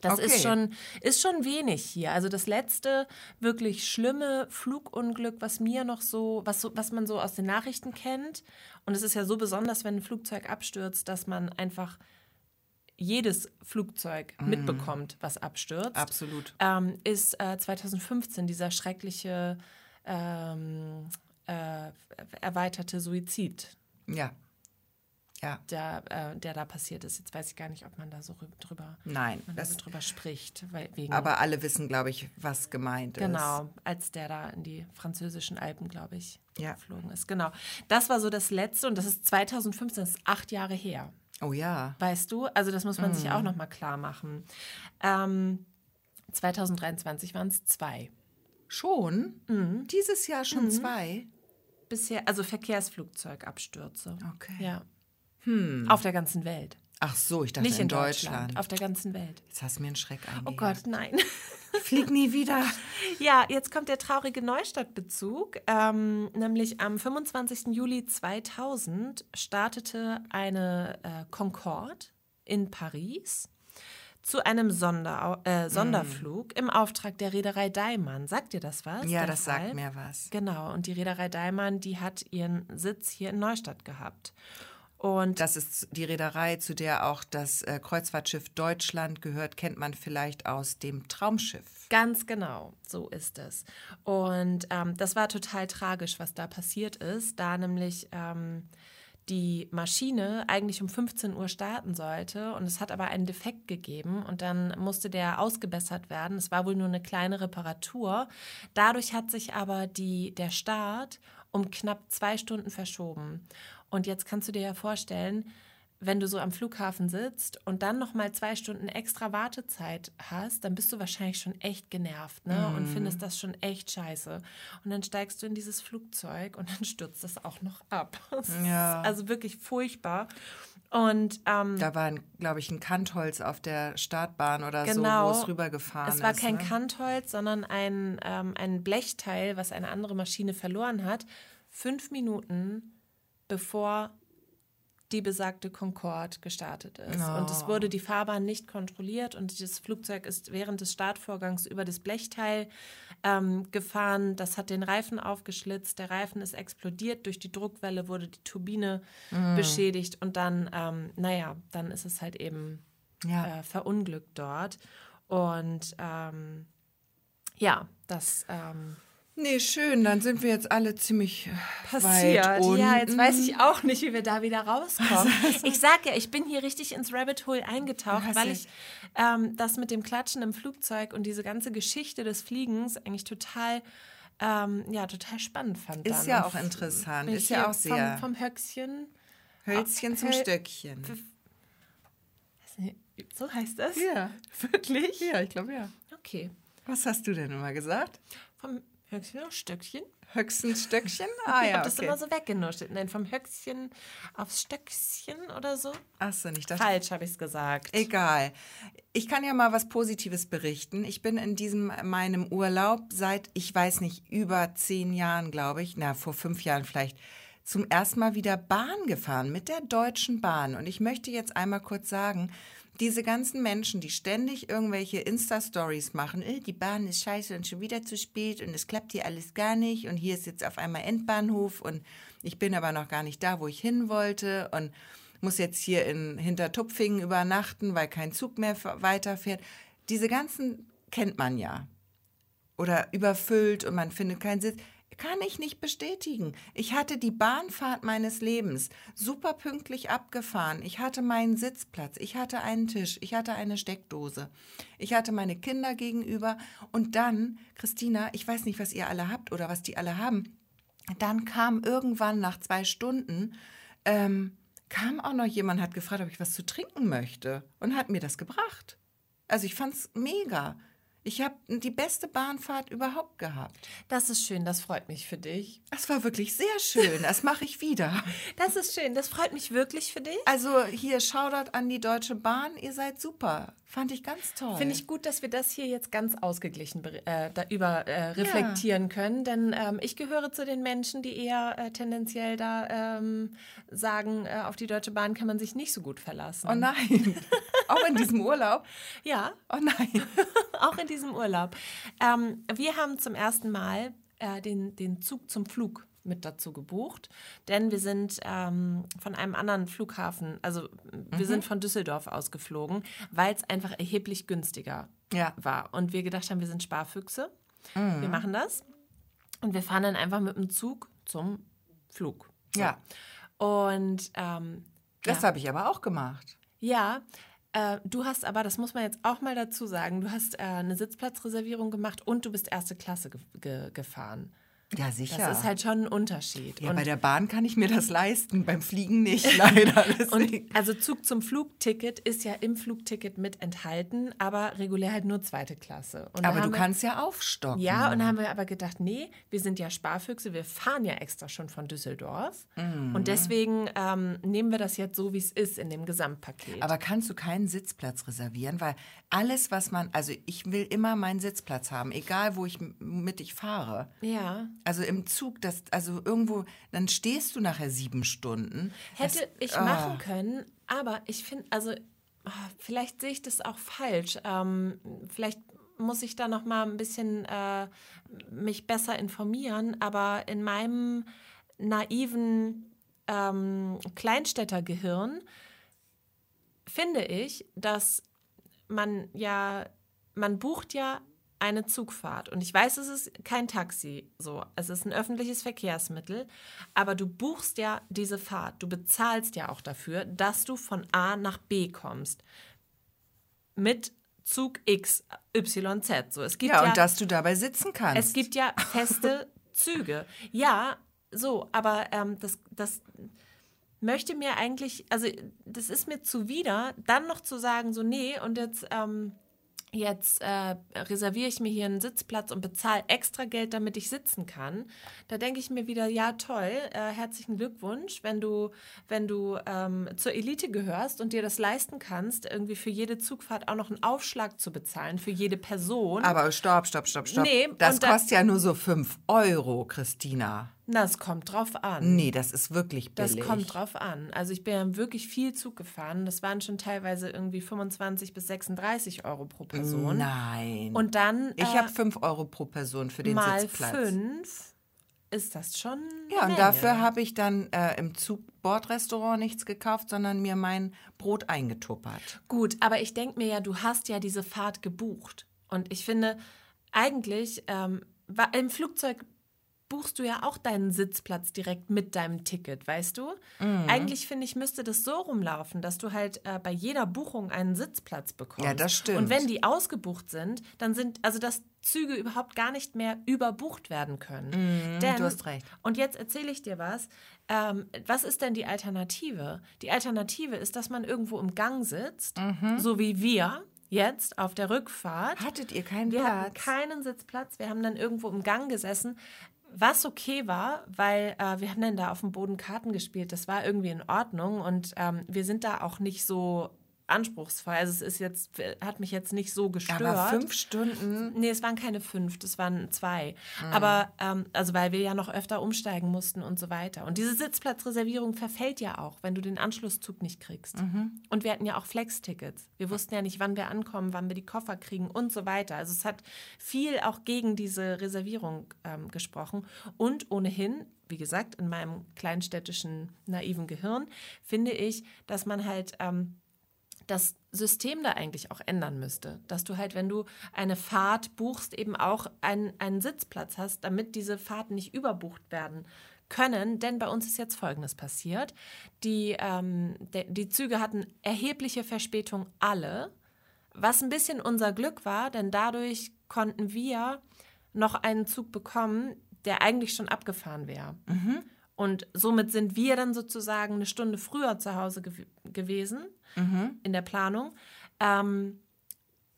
das ist, Okay. schon, ist schon wenig hier. Also das letzte wirklich schlimme Flugunglück, was mir noch so, was, so, was man so aus den Nachrichten kennt, und es ist ja so besonders, wenn ein Flugzeug abstürzt, dass man einfach jedes Flugzeug mitbekommt, was abstürzt Mhm. Absolut. ähm, ist äh, 2015 dieser schreckliche ähm, äh, erweiterte Suizid, Ja. Ja. der, äh, der da passiert ist. Jetzt weiß ich gar nicht, ob man da so rü- drüber, Nein. Das, drüber spricht. Weil, wegen, aber alle wissen, glaube ich, was gemeint ist. genau, als der da in die französischen Alpen, glaube ich, Ja. geflogen ist. Genau. Das war so das Letzte und das ist 2015, das ist acht Jahre her. Oh ja. Weißt du? Also das muss man Mhm. sich auch nochmal klar machen. Ähm, 2023 waren es zwei. Schon? Mhm. Dieses Jahr schon zwei? Bisher, also Verkehrsflugzeugabstürze. Okay. Ja. Auf der ganzen Welt. Ach so, ich dachte Nicht in, in Deutschland. Deutschland. Auf der ganzen Welt. Jetzt hast du mir einen Schreck Oh eingejagt. Gott, nein. Flieg nie wieder. Ja, jetzt kommt der traurige Neustadtbezug. Ähm, nämlich am 25. Juli 2000 startete eine äh, Concorde in Paris zu einem Sonder, äh, Sonderflug im Auftrag der Reederei Daimann. Sagt dir das was? Ja, das Fall? sagt mir was. Genau, und die Reederei Daimann, die hat ihren Sitz hier in Neustadt gehabt. Und Das ist die Reederei, zu der auch das äh, Kreuzfahrtschiff Deutschland gehört, kennt man vielleicht aus dem Traumschiff. Ganz genau, so ist es. Und ähm, das war total tragisch, was da passiert ist, da nämlich ähm, die Maschine eigentlich um 15 Uhr starten sollte und es hat aber einen Defekt gegeben und dann musste der ausgebessert werden. Es war wohl nur eine kleine Reparatur. Dadurch hat sich aber die, der Start um knapp zwei Stunden verschoben. Und jetzt kannst du dir ja vorstellen, wenn du so am Flughafen sitzt und dann noch mal zwei Stunden extra Wartezeit hast, dann bist du wahrscheinlich schon echt genervt ne? und findest das schon echt scheiße. Und dann steigst du in dieses Flugzeug und dann stürzt das auch noch ab. Ja. ist also wirklich furchtbar. Und ähm, Da war, glaube ich, ein Kantholz auf der Startbahn oder Genau. so, wo es rübergefahren ist. es war kein ne? Kantholz, sondern ein, ähm, ein Blechteil, was eine andere Maschine verloren hat. Fünf Minuten bevor die besagte Concorde gestartet ist. Und es wurde die Fahrbahn nicht kontrolliert und das Flugzeug ist während des Startvorgangs über das Blechteil ähm, gefahren. Das hat den Reifen aufgeschlitzt. Der Reifen ist explodiert. Durch die Druckwelle wurde die Turbine beschädigt und dann, ähm, naja, dann ist es halt eben Ja. äh, verunglückt dort. Und ähm, ja, das ähm, Nee, schön, dann sind wir jetzt alle ziemlich äh, passiert. Weit unten. Ja, jetzt weiß ich auch nicht, wie wir da wieder rauskommen. Ich sag ja, ich bin hier richtig ins Rabbit Hole eingetaucht, weil ich ähm, das mit dem Klatschen im Flugzeug und diese ganze Geschichte des Fliegens eigentlich total, ähm, ja, total spannend fand. Ist dann. ja auch interessant, ist ja auch sehr- Vom, vom Höchstchen. Hölzchen zum Höl- Stöckchen. So heißt das? Ja. Wirklich? Ja, ich glaube ja. Okay. Was hast du denn immer gesagt? Vom Höchstchen aufs Stöckchen. Höchstens Stöckchen? Ich Ah habe ja, das okay. immer so weggenuschelt. Nein, vom Höchstchen aufs Stöckchen oder so. Achso, nicht das. Falsch habe ich es gesagt. Egal. Ich kann ja mal was Positives berichten. Ich bin in diesem meinem Urlaub seit, ich weiß nicht, über zehn Jahren, glaube ich, na, vor fünf Jahren vielleicht, zum ersten Mal wieder Bahn gefahren mit der Deutschen Bahn. Und ich möchte jetzt einmal kurz sagen, diese ganzen Menschen, die ständig irgendwelche Insta-Stories machen, äh, die Bahn ist scheiße und schon wieder zu spät und es klappt hier alles gar nicht und hier ist jetzt auf einmal Endbahnhof und ich bin aber noch gar nicht da, wo ich hin wollte und muss jetzt hier in Hintertupfingen übernachten, weil kein Zug mehr weiterfährt. Diese ganzen kennt man ja. Oder überfüllt und man findet keinen Sitz. Kann ich nicht bestätigen. Ich hatte die Bahnfahrt meines Lebens super pünktlich abgefahren. Ich hatte meinen Sitzplatz, ich hatte einen Tisch, ich hatte eine Steckdose, ich hatte meine Kinder gegenüber. Und dann, Christina, ich weiß nicht, was ihr alle habt oder was die alle haben, dann kam irgendwann nach zwei Stunden, ähm, kam auch noch jemand, hat gefragt, ob ich was zu trinken möchte und hat mir das gebracht. Also ich fand's mega. Ich habe die beste Bahnfahrt überhaupt gehabt. Das ist schön, das freut mich für dich. Das war wirklich sehr schön. Das mache ich wieder. Das ist schön, das freut mich wirklich für dich. Also hier Shoutout an die Deutsche Bahn. Ihr seid super. Fand ich ganz toll. Finde ich gut, dass wir das hier jetzt ganz ausgeglichen äh, da über äh, reflektieren können, denn ähm, ich gehöre zu den Menschen, die eher äh, tendenziell da ähm, sagen, äh, auf die Deutsche Bahn kann man sich nicht so gut verlassen. Oh nein. Auch in diesem Urlaub. ja, Oh nein. auch in diesem Urlaub. Ähm, wir haben zum ersten Mal äh, den, den Zug zum Flug mit dazu gebucht, denn wir sind ähm, von einem anderen Flughafen, also wir sind von Düsseldorf ausgeflogen, weil es einfach erheblich günstiger Ja. war. Und wir gedacht haben, wir sind Sparfüchse, wir machen das und wir fahren dann einfach mit dem Zug zum Flug. So. Ja. Und ähm, Das habe ich aber auch gemacht. ja, äh, du hast aber, das muss man jetzt auch mal dazu sagen, du hast äh, eine Sitzplatzreservierung gemacht und du bist erste Klasse ge ge gefahren. Ja, sicher. Das ist halt schon ein Unterschied. ja, und, bei der Bahn kann ich mir das leisten, beim Fliegen nicht, leider. und also Zug zum Flugticket ist ja im Flugticket mit enthalten, aber regulär halt nur zweite Klasse. Und aber du haben wir- kannst ja aufstocken. Ja, und dann haben wir aber gedacht, nee, wir sind ja Sparfüchse, wir fahren ja extra schon von Düsseldorf. Mhm. Und deswegen ähm, nehmen wir das jetzt so, wie es ist in dem Gesamtpaket. Aber kannst du keinen Sitzplatz reservieren? Weil alles, was man, also ich will immer meinen Sitzplatz haben, egal wo ich mit ich fahre. ja. Also im Zug, das, also irgendwo, dann stehst du nachher sieben Stunden. Hätte Das- ich ah. machen können, aber ich finde, also ah, vielleicht sehe ich das auch falsch. Ähm, vielleicht muss ich da noch mal ein bisschen äh, mich besser informieren, aber in meinem naiven ähm, Kleinstädtergehirn finde ich, dass man ja, man bucht ja eine Zugfahrt. Und ich weiß, es ist kein Taxi, so. Es ist ein öffentliches Verkehrsmittel. Aber du buchst ja diese Fahrt. Du bezahlst ja auch dafür, dass du von A nach B kommst. Mit Zug X, Y, Z. So, es gibt Ja, ja, und dass du dabei sitzen kannst. es gibt ja feste Züge. Ja, so, aber ähm, das, das möchte mir eigentlich, also das ist mir zuwider, dann noch zu sagen, so, nee, und jetzt, ähm, jetzt äh, reserviere ich mir hier einen Sitzplatz und bezahle extra Geld, damit ich sitzen kann. Da denke ich mir wieder, ja, toll, äh, herzlichen Glückwunsch, wenn du, wenn du ähm, zur Elite gehörst und dir das leisten kannst, irgendwie für jede Zugfahrt auch noch einen Aufschlag zu bezahlen, für jede Person. Aber stopp, stopp, stopp, stopp. Nee, das und da- kostet ja nur so fünf Euro, Christina. Na, es kommt drauf an. Nee, das ist wirklich Das billig. kommt drauf an. Also ich bin ja wirklich viel Zug gefahren. Das waren schon teilweise irgendwie 25 bis 36 Euro pro Person. Nein. Und dann ich äh, habe fünf Euro pro Person für den mal Sitzplatz. fünf ist das schon. Ja, und dafür habe ich dann äh, im Zug Bordrestaurant nichts gekauft, sondern mir mein Brot eingetuppert. Gut, aber ich denke mir ja, du hast ja diese Fahrt gebucht. Und ich finde, eigentlich ähm, im Flugzeug buchst du ja auch deinen Sitzplatz direkt mit deinem Ticket, weißt du? Mhm. Eigentlich finde ich, müsste das so rumlaufen, dass du halt äh, bei jeder Buchung einen Sitzplatz bekommst. Ja, das stimmt. Und wenn die ausgebucht sind, dann sind, also dass Züge überhaupt gar nicht mehr überbucht werden können. Mhm, Denn, du hast recht. Und jetzt erzähle ich dir was. Ähm, was ist denn die Alternative? Die Alternative ist, dass man irgendwo im Gang sitzt, mhm. so wie wir jetzt auf der Rückfahrt. Hattet ihr keinen wir Platz? Wir hatten keinen Sitzplatz. Wir haben dann irgendwo im Gang gesessen. Was okay war, weil äh, wir haben dann da auf dem Boden Karten gespielt. Das war irgendwie in Ordnung und ähm, wir sind da auch nicht so anspruchsvoll. Also es ist jetzt, hat mich jetzt nicht so gestört. Aber fünf Stunden? Nee, es waren keine fünf, das waren zwei. Mhm. Aber, ähm, also weil wir ja noch öfter umsteigen mussten und so weiter. Und diese Sitzplatzreservierung verfällt ja auch, wenn du den Anschlusszug nicht kriegst. Mhm. Und wir hatten ja auch Flex-Tickets. Wir wussten ja nicht, wann wir ankommen, wann wir die Koffer kriegen und so weiter. Also es hat viel auch gegen diese Reservierung ähm, gesprochen. Und ohnehin, wie gesagt, in meinem kleinstädtischen, naiven Gehirn, finde ich, dass man halt... Ähm, das System da eigentlich auch ändern müsste. Dass du halt, wenn du eine Fahrt buchst, eben auch einen, einen Sitzplatz hast, damit diese Fahrten nicht überbucht werden können. Denn bei uns ist jetzt Folgendes passiert. Die, ähm, de, die Züge hatten erhebliche Verspätung alle, was ein bisschen unser Glück war, denn dadurch konnten wir noch einen Zug bekommen, der eigentlich schon abgefahren wäre. Mhm. Und somit sind wir dann sozusagen eine Stunde früher zu Hause gew gewesen mhm. in der Planung. Ähm,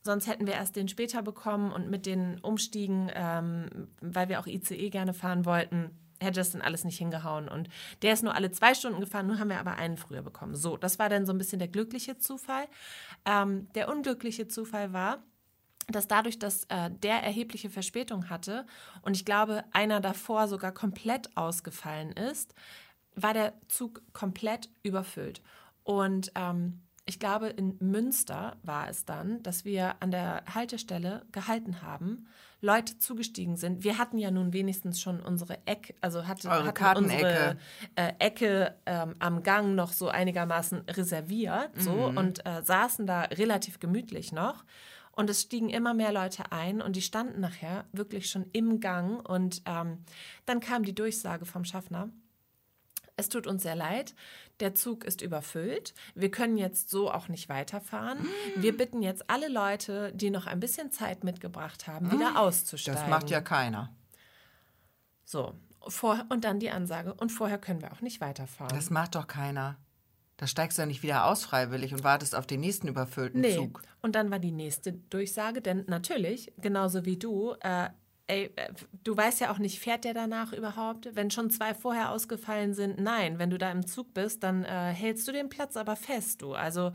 sonst hätten wir erst den später bekommen und mit den Umstiegen, ähm, weil wir auch ICE gerne fahren wollten, hätte das dann alles nicht hingehauen. Und der ist nur alle zwei Stunden gefahren, nun haben wir aber einen früher bekommen. So, das war dann so ein bisschen der glückliche Zufall. Ähm, der unglückliche Zufall war, dass dadurch, dass äh, der erhebliche Verspätung hatte und ich glaube, einer davor sogar komplett ausgefallen ist, war der Zug komplett überfüllt. Und ähm, ich glaube, in Münster war es dann, dass wir an der Haltestelle gehalten haben, Leute zugestiegen sind. Wir hatten ja nun wenigstens schon unsere Ecke, also hatte, hatten unsere äh, Ecke ähm, am Gang noch so einigermaßen reserviert so, mhm. und äh, saßen da relativ gemütlich noch. Und es stiegen immer mehr Leute ein und die standen nachher wirklich schon im Gang. Und ähm, dann kam die Durchsage vom Schaffner. Es tut uns sehr leid, der Zug ist überfüllt. Wir können jetzt so auch nicht weiterfahren. Wir bitten jetzt alle Leute, die noch ein bisschen Zeit mitgebracht haben, wieder auszusteigen. Das macht ja keiner. So, vor, und dann die Ansage. Und vorher können wir auch nicht weiterfahren. Das macht doch keiner. Da steigst du ja nicht wieder aus freiwillig und wartest auf den nächsten überfüllten nee. Zug. Und dann war die nächste Durchsage, denn natürlich, genauso wie du, äh, ey, äh, du weißt ja auch nicht, fährt der danach überhaupt? Wenn schon zwei vorher ausgefallen sind, nein. Wenn du da im Zug bist, dann äh, hältst du den Platz aber fest, du. Also,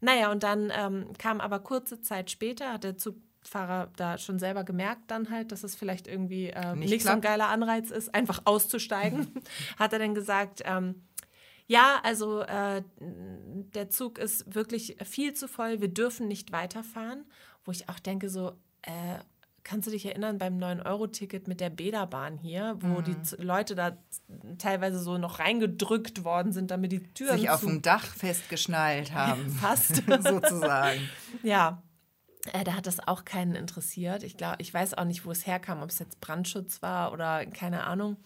naja, und dann ähm, kam aber kurze Zeit später, hat der Zugfahrer da schon selber gemerkt dann halt, dass es vielleicht irgendwie äh, nicht, nicht so ein geiler Anreiz ist, einfach auszusteigen. hat er dann gesagt, ähm, ja, also äh, der Zug ist wirklich viel zu voll. Wir dürfen nicht weiterfahren. Wo ich auch denke, so, äh, kannst du dich erinnern beim 9-Euro-Ticket mit der Bäderbahn hier, wo mhm. die Leute da teilweise so noch reingedrückt worden sind, damit die Türen sich auf dem Dach festgeschnallt haben. Fast. sozusagen. Ja. Äh, da hat das auch keinen interessiert. Ich glaube, ich weiß auch nicht, wo es herkam, ob es jetzt Brandschutz war oder keine Ahnung.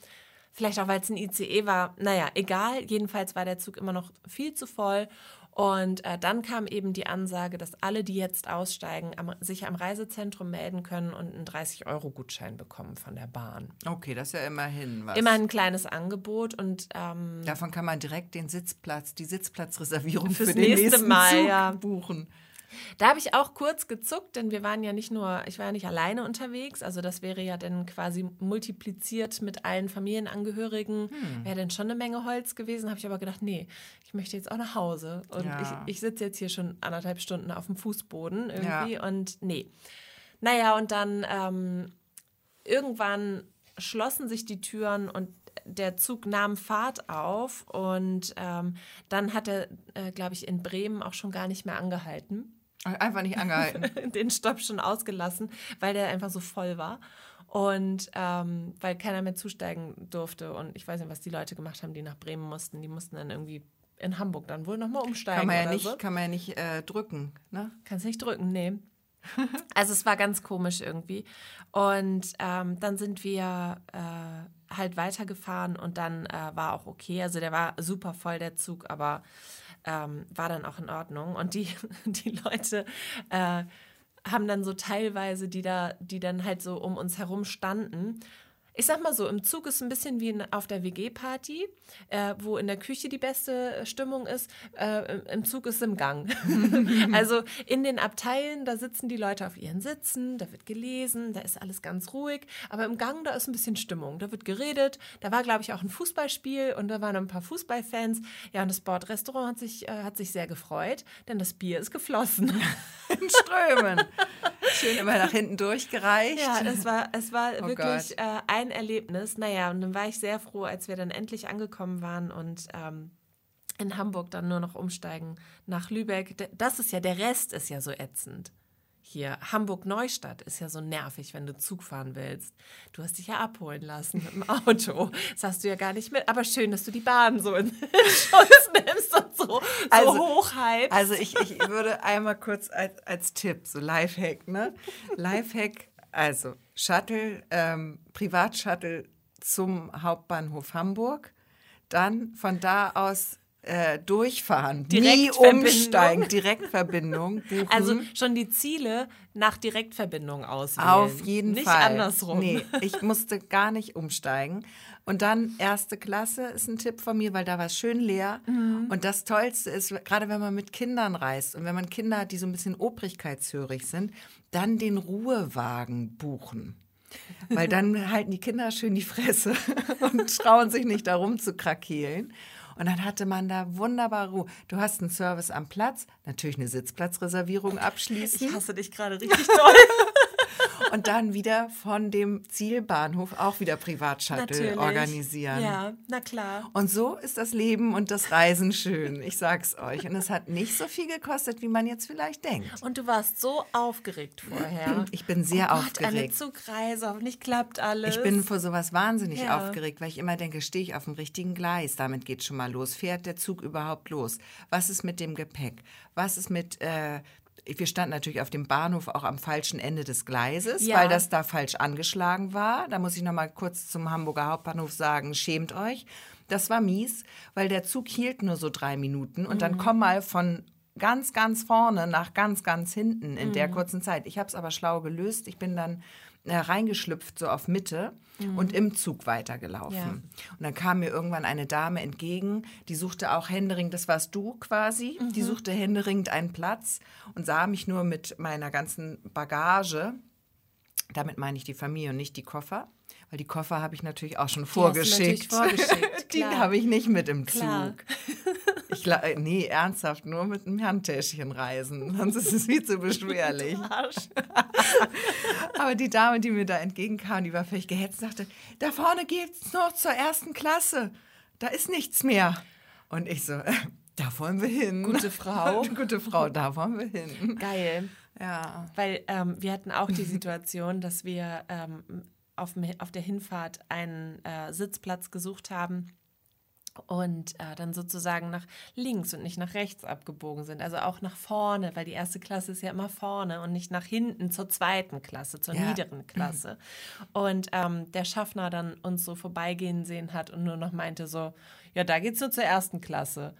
Vielleicht auch, weil es ein ICE war. Naja, egal. Jedenfalls war der Zug immer noch viel zu voll. Und äh, dann kam eben die Ansage, dass alle, die jetzt aussteigen, am, sich am Reisezentrum melden können und einen 30-Euro-Gutschein bekommen von der Bahn. Okay, das ist ja immerhin was. Immer ein kleines Angebot und ähm, davon kann man direkt den Sitzplatz, die Sitzplatzreservierung für den nächsten Mal, Zug ja. buchen. Da habe ich auch kurz gezuckt, denn wir waren ja nicht nur, ich war ja nicht alleine unterwegs, also das wäre ja dann quasi multipliziert mit allen Familienangehörigen, hm. wäre dann schon eine Menge Holz gewesen. Habe ich aber gedacht, nee, ich möchte jetzt auch nach Hause und ja. ich, ich sitze jetzt hier schon anderthalb Stunden auf dem Fußboden irgendwie ja. und nee. Naja, und dann ähm, irgendwann schlossen sich die Türen und der Zug nahm Fahrt auf und ähm, dann hat er, äh, glaube ich, in Bremen auch schon gar nicht mehr angehalten. Einfach nicht angehalten. Den Stopp schon ausgelassen, weil der einfach so voll war. Und ähm, weil keiner mehr zusteigen durfte und ich weiß nicht, was die Leute gemacht haben, die nach Bremen mussten. Die mussten dann irgendwie in Hamburg dann wohl nochmal umsteigen. Kann man ja nicht, so. kann man ja nicht äh, drücken. Ne? Kannst nicht drücken, nee. also es war ganz komisch irgendwie. Und ähm, dann sind wir äh, halt weitergefahren und dann äh, war auch okay. Also der war super voll, der Zug, aber ähm, war dann auch in Ordnung. Und die, die Leute äh, haben dann so teilweise, die da, die dann halt so um uns herum standen, ich sag mal so, im Zug ist ein bisschen wie auf der WG-Party, äh, wo in der Küche die beste Stimmung ist. Äh, im- Zug ist im Gang. also in den Abteilen, da sitzen die Leute auf ihren Sitzen, da wird gelesen, da ist alles ganz ruhig. Aber im Gang, da ist ein bisschen Stimmung. Da wird geredet. Da war, glaube ich, auch ein Fußballspiel und da waren ein paar Fußballfans. Ja, und das Bordrestaurant hat sich, äh, hat sich sehr gefreut, denn das Bier ist geflossen. In Strömen. Schön immer nach hinten durchgereicht. Ja, es war, es war Oh wirklich äh, ein Erlebnis. Naja, und dann war ich sehr froh, als wir dann endlich angekommen waren und ähm, in Hamburg dann nur noch umsteigen nach Lübeck. Das ist ja, der Rest ist ja so ätzend. Hier, Hamburg-Neustadt ist ja so nervig, wenn du Zug fahren willst. Du hast dich ja abholen lassen mit dem Auto. Das hast du ja gar nicht mit. Aber schön, dass du die Bahn so in Schutz nimmst und so, so Also- hochhypst. Also ich, ich würde einmal kurz als, als Tipp, so Lifehack, ne? Lifehack, also Shuttle, ähm, Privatshuttle zum Hauptbahnhof Hamburg, dann von da aus äh, durchfahren, nie Direktverbindung. umsteigen, Direktverbindung buchen. Also schon die Ziele nach Direktverbindung auswählen. Auf jeden Nicht Fall. andersrum. Nee, ich musste gar nicht umsteigen. Und dann erste Klasse ist ein Tipp von mir, weil da war es schön leer. Mhm. Und das Tollste ist, gerade wenn man mit Kindern reist und wenn man Kinder hat, die so ein bisschen obrigkeitshörig sind, dann den Ruhewagen buchen. Weil dann halten die Kinder schön die Fresse und trauen sich nicht darum zu krakeelen. Und dann hatte man da wunderbar Ruhe. Du hast einen Service am Platz, natürlich eine Sitzplatzreservierung abschließen. Ich hasse dich gerade richtig doll. Und dann wieder von dem Zielbahnhof auch wieder Privatshuttle organisieren. Ja, na klar. Und so ist das Leben und das Reisen schön. Ich sag's euch. Und es hat nicht so viel gekostet, wie man jetzt vielleicht denkt. Und du warst so aufgeregt vorher. Ich bin sehr oh Gott, eine aufgeregt. Zugreise, hoffentlich klappt alles. Ich bin vor sowas wahnsinnig Ja. aufgeregt, weil ich immer denke, stehe ich auf dem richtigen Gleis? Damit geht schon mal los. Fährt der Zug überhaupt los? Was ist mit dem Gepäck? Was ist mit. Äh, wir standen natürlich auf dem Bahnhof auch am falschen Ende des Gleises, Ja. weil das da falsch angeschlagen war. Da muss ich noch mal kurz zum Hamburger Hauptbahnhof sagen, schämt euch. Das war mies, weil der Zug hielt nur so drei Minuten und Mhm. dann komm mal von ganz, ganz vorne nach ganz, ganz hinten in Mhm. der kurzen Zeit. Ich habe es aber schlau gelöst. Ich bin dann äh, reingeschlüpft, so auf Mitte und im Zug weitergelaufen. Mhm. Ja. Und dann kam mir irgendwann eine Dame entgegen, die suchte auch händeringend, das warst du quasi, Mhm. die suchte händeringend einen Platz und sah mich nur mit meiner ganzen Bagage. Damit meine ich die Familie und nicht die Koffer. Weil die Koffer habe ich natürlich auch schon vorgeschickt. vorgeschickt, die habe ich nicht mit im Klar. Zug. Ich, äh, nee, ernsthaft, nur mit einem Handtäschchen reisen. Sonst ist es viel zu beschwerlich. Aber die Dame, die mir da entgegenkam, die war völlig gehetzt, sagte, da vorne geht's noch zur ersten Klasse. Da ist nichts mehr. Und ich so, äh, da wollen wir hin. Gute Frau. Gute Frau, da wollen wir hin. Geil. Ja. Weil ähm, wir hatten auch die Situation, dass wir ähm, auf, dem- auf der Hinfahrt einen äh, Sitzplatz gesucht haben und äh, dann sozusagen nach links und nicht nach rechts abgebogen sind. Also auch nach vorne, weil die erste Klasse ist ja immer vorne und nicht nach hinten zur zweiten Klasse, zur Ja. niederen Klasse. Und ähm, der Schaffner dann uns so vorbeigehen sehen hat und nur noch meinte so, ja, da geht's nur zur ersten Klasse.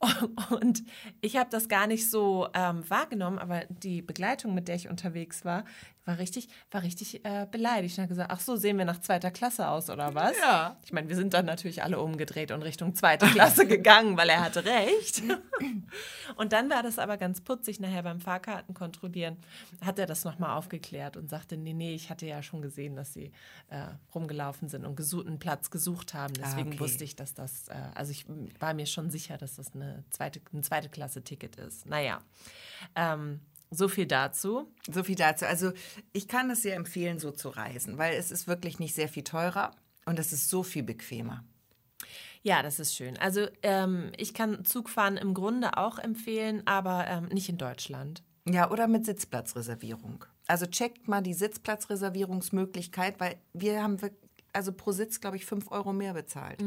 Und ich habe das gar nicht so ähm, wahrgenommen, aber die Begleitung, mit der ich unterwegs war, war richtig, war richtig äh, beleidigt und hat gesagt, ach so, sehen wir nach zweiter Klasse aus oder was? Ja. Ich meine, wir sind dann natürlich alle umgedreht und Richtung zweite Klasse gegangen, weil er hatte recht. Und dann war das aber ganz putzig, nachher beim Fahrkarten kontrollieren, hat er das nochmal aufgeklärt und sagte, nee, nee, ich hatte ja schon gesehen, dass sie äh, rumgelaufen sind und gesucht, einen Platz gesucht haben. Deswegen okay. wusste ich, dass das, äh, also ich war mir schon sicher, dass das eine zweite, ein zweite Klasse-Ticket ist. Naja, ähm, so viel dazu. So viel dazu. Also ich kann es sehr empfehlen, so zu reisen, weil es ist wirklich nicht sehr viel teurer und es ist so viel bequemer. Ja, das ist schön. Also ähm, ich kann Zugfahren im Grunde auch empfehlen, aber ähm, nicht in Deutschland. Ja, oder mit Sitzplatzreservierung. Also checkt mal die Sitzplatzreservierungsmöglichkeit, weil wir haben also pro Sitz, glaube ich, 5 Euro mehr bezahlt.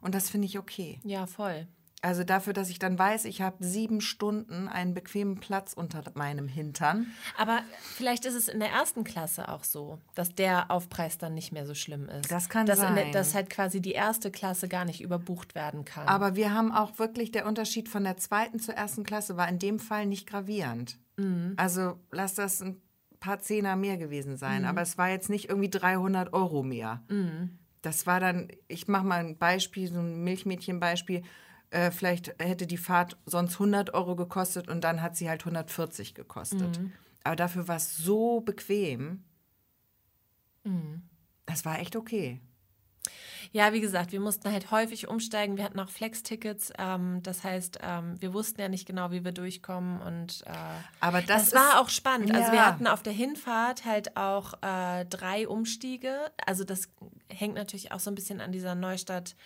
Und das finde ich okay. Ja, voll. Also dafür, dass ich dann weiß, ich habe sieben Stunden einen bequemen Platz unter meinem Hintern. Aber vielleicht ist es in der ersten Klasse auch so, dass der Aufpreis dann nicht mehr so schlimm ist. Das kann dass In der, sein. dass halt quasi die erste Klasse gar nicht überbucht werden kann. Aber wir haben auch wirklich, der Unterschied von der zweiten zur ersten Klasse war in dem Fall nicht gravierend. Also lass das ein paar Zehner mehr gewesen sein. Aber es war jetzt nicht irgendwie 300 Euro mehr. Das war dann, ich mache mal ein Beispiel, so ein Milchmädchenbeispiel. Äh, vielleicht hätte die Fahrt sonst 100 Euro gekostet und dann hat sie halt 140 gekostet. Aber dafür war es so bequem. Das war echt okay. Ja, wie gesagt, wir mussten halt häufig umsteigen. Wir hatten auch Flex-Tickets. Ähm, das heißt, ähm, wir wussten ja nicht genau, wie wir durchkommen. Und äh, Aber das, das, war ist- auch spannend. Also wir Ja. hatten auf der Hinfahrt halt auch äh, drei Umstiege. Also das hängt natürlich auch so ein bisschen an dieser Neustadt,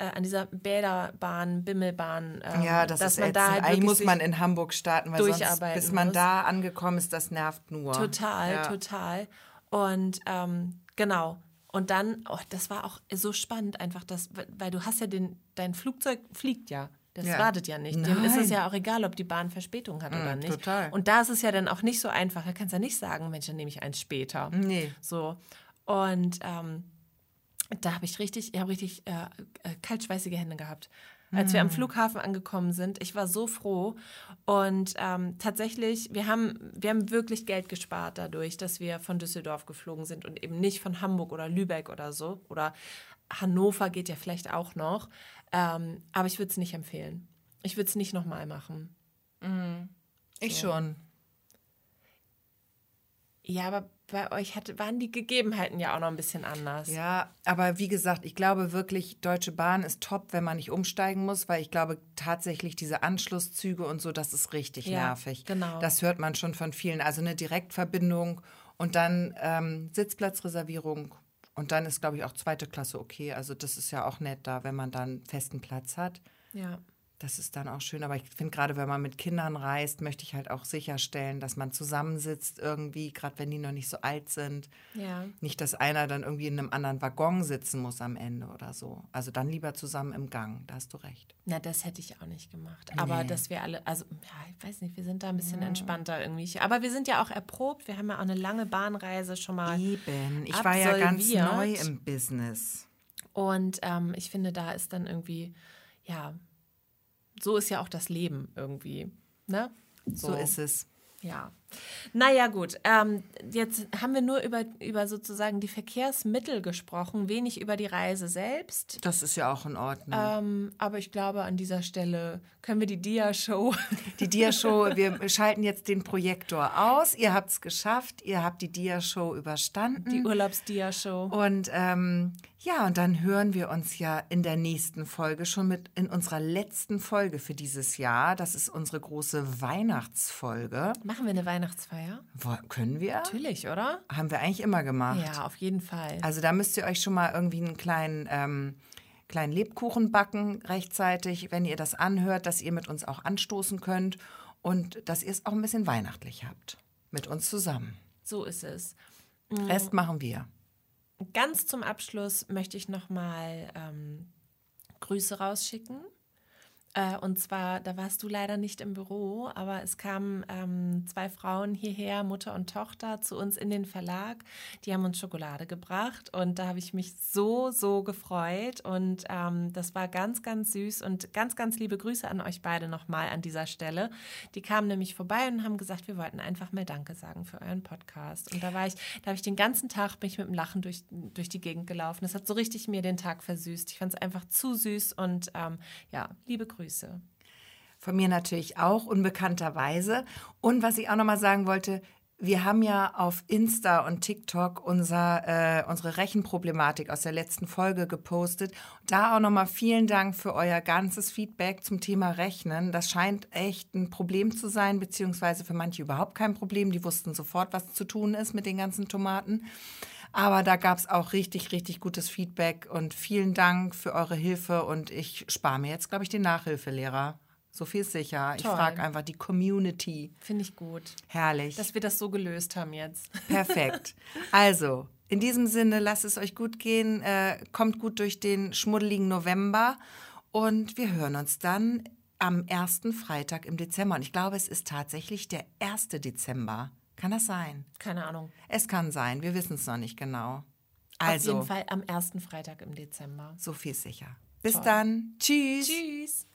äh, an dieser Bäderbahn, Bimmelbahn. ähm, Ja, das dass ist man ätzend. da halt Eigentlich muss man in Hamburg starten, weil sonst, bis man muss. da angekommen ist, das nervt nur. Total, ja. total. Und ähm, genau. Und dann, oh, das war auch so spannend einfach, dass, weil du hast ja den, dein Flugzeug fliegt ja. Das Ja. wartet ja nicht. Dem ist Nein. es ja auch egal, ob die Bahn Verspätung hat oder nicht. total. Und da ist es ja dann auch nicht so einfach. Da kannst du ja nicht sagen, Mensch, dann nehme ich eins später. Nee. So. Und ähm, da habe ich richtig, ich habe richtig äh, äh, kaltschweißige Hände gehabt. Als wir am Flughafen angekommen sind, ich war so froh. Und ähm, tatsächlich, wir haben, wir haben wirklich Geld gespart dadurch, dass wir von Düsseldorf geflogen sind und eben nicht von Hamburg oder Lübeck oder so. Oder Hannover geht ja vielleicht auch noch. Ähm, aber ich würde es nicht empfehlen. Ich würde es nicht nochmal machen. Ich schon. Ja, aber bei euch hatte, waren die Gegebenheiten ja auch noch ein bisschen anders. Ja, aber wie gesagt, ich glaube wirklich, Deutsche Bahn ist top, wenn man nicht umsteigen muss, weil ich glaube tatsächlich diese Anschlusszüge und so, das ist richtig Ja, nervig. genau. Das hört man schon von vielen. Also eine Direktverbindung und dann ähm, Sitzplatzreservierung. Und dann ist, glaube ich, auch zweite Klasse okay. Also das ist ja auch nett da, wenn man dann festen Platz hat. ja. Das ist dann auch schön, aber ich finde gerade, wenn man mit Kindern reist, möchte ich halt auch sicherstellen, dass man zusammensitzt irgendwie, gerade wenn die noch nicht so alt sind. Ja. Nicht, dass einer dann irgendwie in einem anderen Waggon sitzen muss am Ende oder so. Also dann lieber zusammen im Gang, da hast du recht. Na, das hätte ich auch nicht gemacht. Aber Nee. dass wir alle, also, ja, ich weiß nicht, wir sind da ein bisschen entspannter irgendwie. Aber wir sind ja auch erprobt. Wir haben ja auch eine lange Bahnreise schon mal. Eben, ich war ja ganz neu im Business. Und ähm, ich finde, da ist dann irgendwie, ja, so ist ja auch das Leben irgendwie. Ne? So, ist es. Ja. Naja, gut. Ähm, jetzt haben wir nur über, über sozusagen die Verkehrsmittel gesprochen, wenig über die Reise selbst. Das ist ja auch in Ordnung. Ähm, aber ich glaube, an dieser Stelle können wir die Dia-Show. Die Dia-Show, wir schalten jetzt den Projektor aus. Ihr habt es geschafft, ihr habt die Dia-Show überstanden. Die Urlaubs-Dia-Show. Und ähm, ja, und dann hören wir uns ja in der nächsten Folge schon mit in unserer letzten Folge für dieses Jahr. Das ist unsere große Weihnachtsfolge. Machen wir eine Weihnachtsfeier? Wo, können wir? Natürlich, oder? Haben wir eigentlich immer gemacht. Ja, auf jeden Fall. Also da müsst ihr euch schon mal irgendwie einen kleinen, ähm, kleinen Lebkuchen backen rechtzeitig, wenn ihr das anhört, dass ihr mit uns auch anstoßen könnt und dass ihr es auch ein bisschen weihnachtlich habt. Mit uns zusammen. So ist es. Rest machen wir. Ganz zum Abschluss möchte ich nochmal ähm, Grüße rausschicken. Äh, und zwar, da warst du leider nicht im Büro, aber es kamen ähm, zwei Frauen hierher, Mutter und Tochter, zu uns in den Verlag. Die haben uns Schokolade gebracht und da habe ich mich so, so gefreut. Und ähm, das war ganz, ganz süß und ganz, ganz liebe Grüße an euch beide nochmal an dieser Stelle. Die kamen nämlich vorbei und haben gesagt, wir wollten einfach mal Danke sagen für euren Podcast. Und da war ich, da habe ich den ganzen Tag bin mit dem Lachen durch, durch die Gegend gelaufen. Das hat so richtig mir den Tag versüßt. Ich fand es einfach zu süß und ähm, ja, liebe Grüße. Von mir natürlich auch, unbekannterweise. Und was ich auch nochmal sagen wollte, wir haben ja auf Insta und TikTok unser, äh, unsere Rechenproblematik aus der letzten Folge gepostet. Da auch nochmal vielen Dank für euer ganzes Feedback zum Thema Rechnen. Das scheint echt ein Problem zu sein, beziehungsweise für manche überhaupt kein Problem. Die wussten sofort, was zu tun ist mit den ganzen Tomaten. Aber da gab es auch richtig, richtig gutes Feedback und vielen Dank für eure Hilfe und ich spare mir jetzt, glaube ich, den Nachhilfelehrer. So viel ist sicher. Ich Toll. frage einfach die Community. Finde ich gut. Herrlich. Dass wir das so gelöst haben jetzt. Perfekt. Also, in diesem Sinne, lasst es euch gut gehen. Äh, kommt gut durch den schmuddeligen November. Und wir hören uns dann am ersten Freitag im Dezember. Und ich glaube, es ist tatsächlich der 1. Dezember. Kann das sein? Keine Ahnung. Es kann sein. Wir wissen es noch nicht genau. Auf Also, jeden Fall am ersten Freitag im Dezember. so viel sicher. Bis Toll. dann. Tschüss. Tschüss.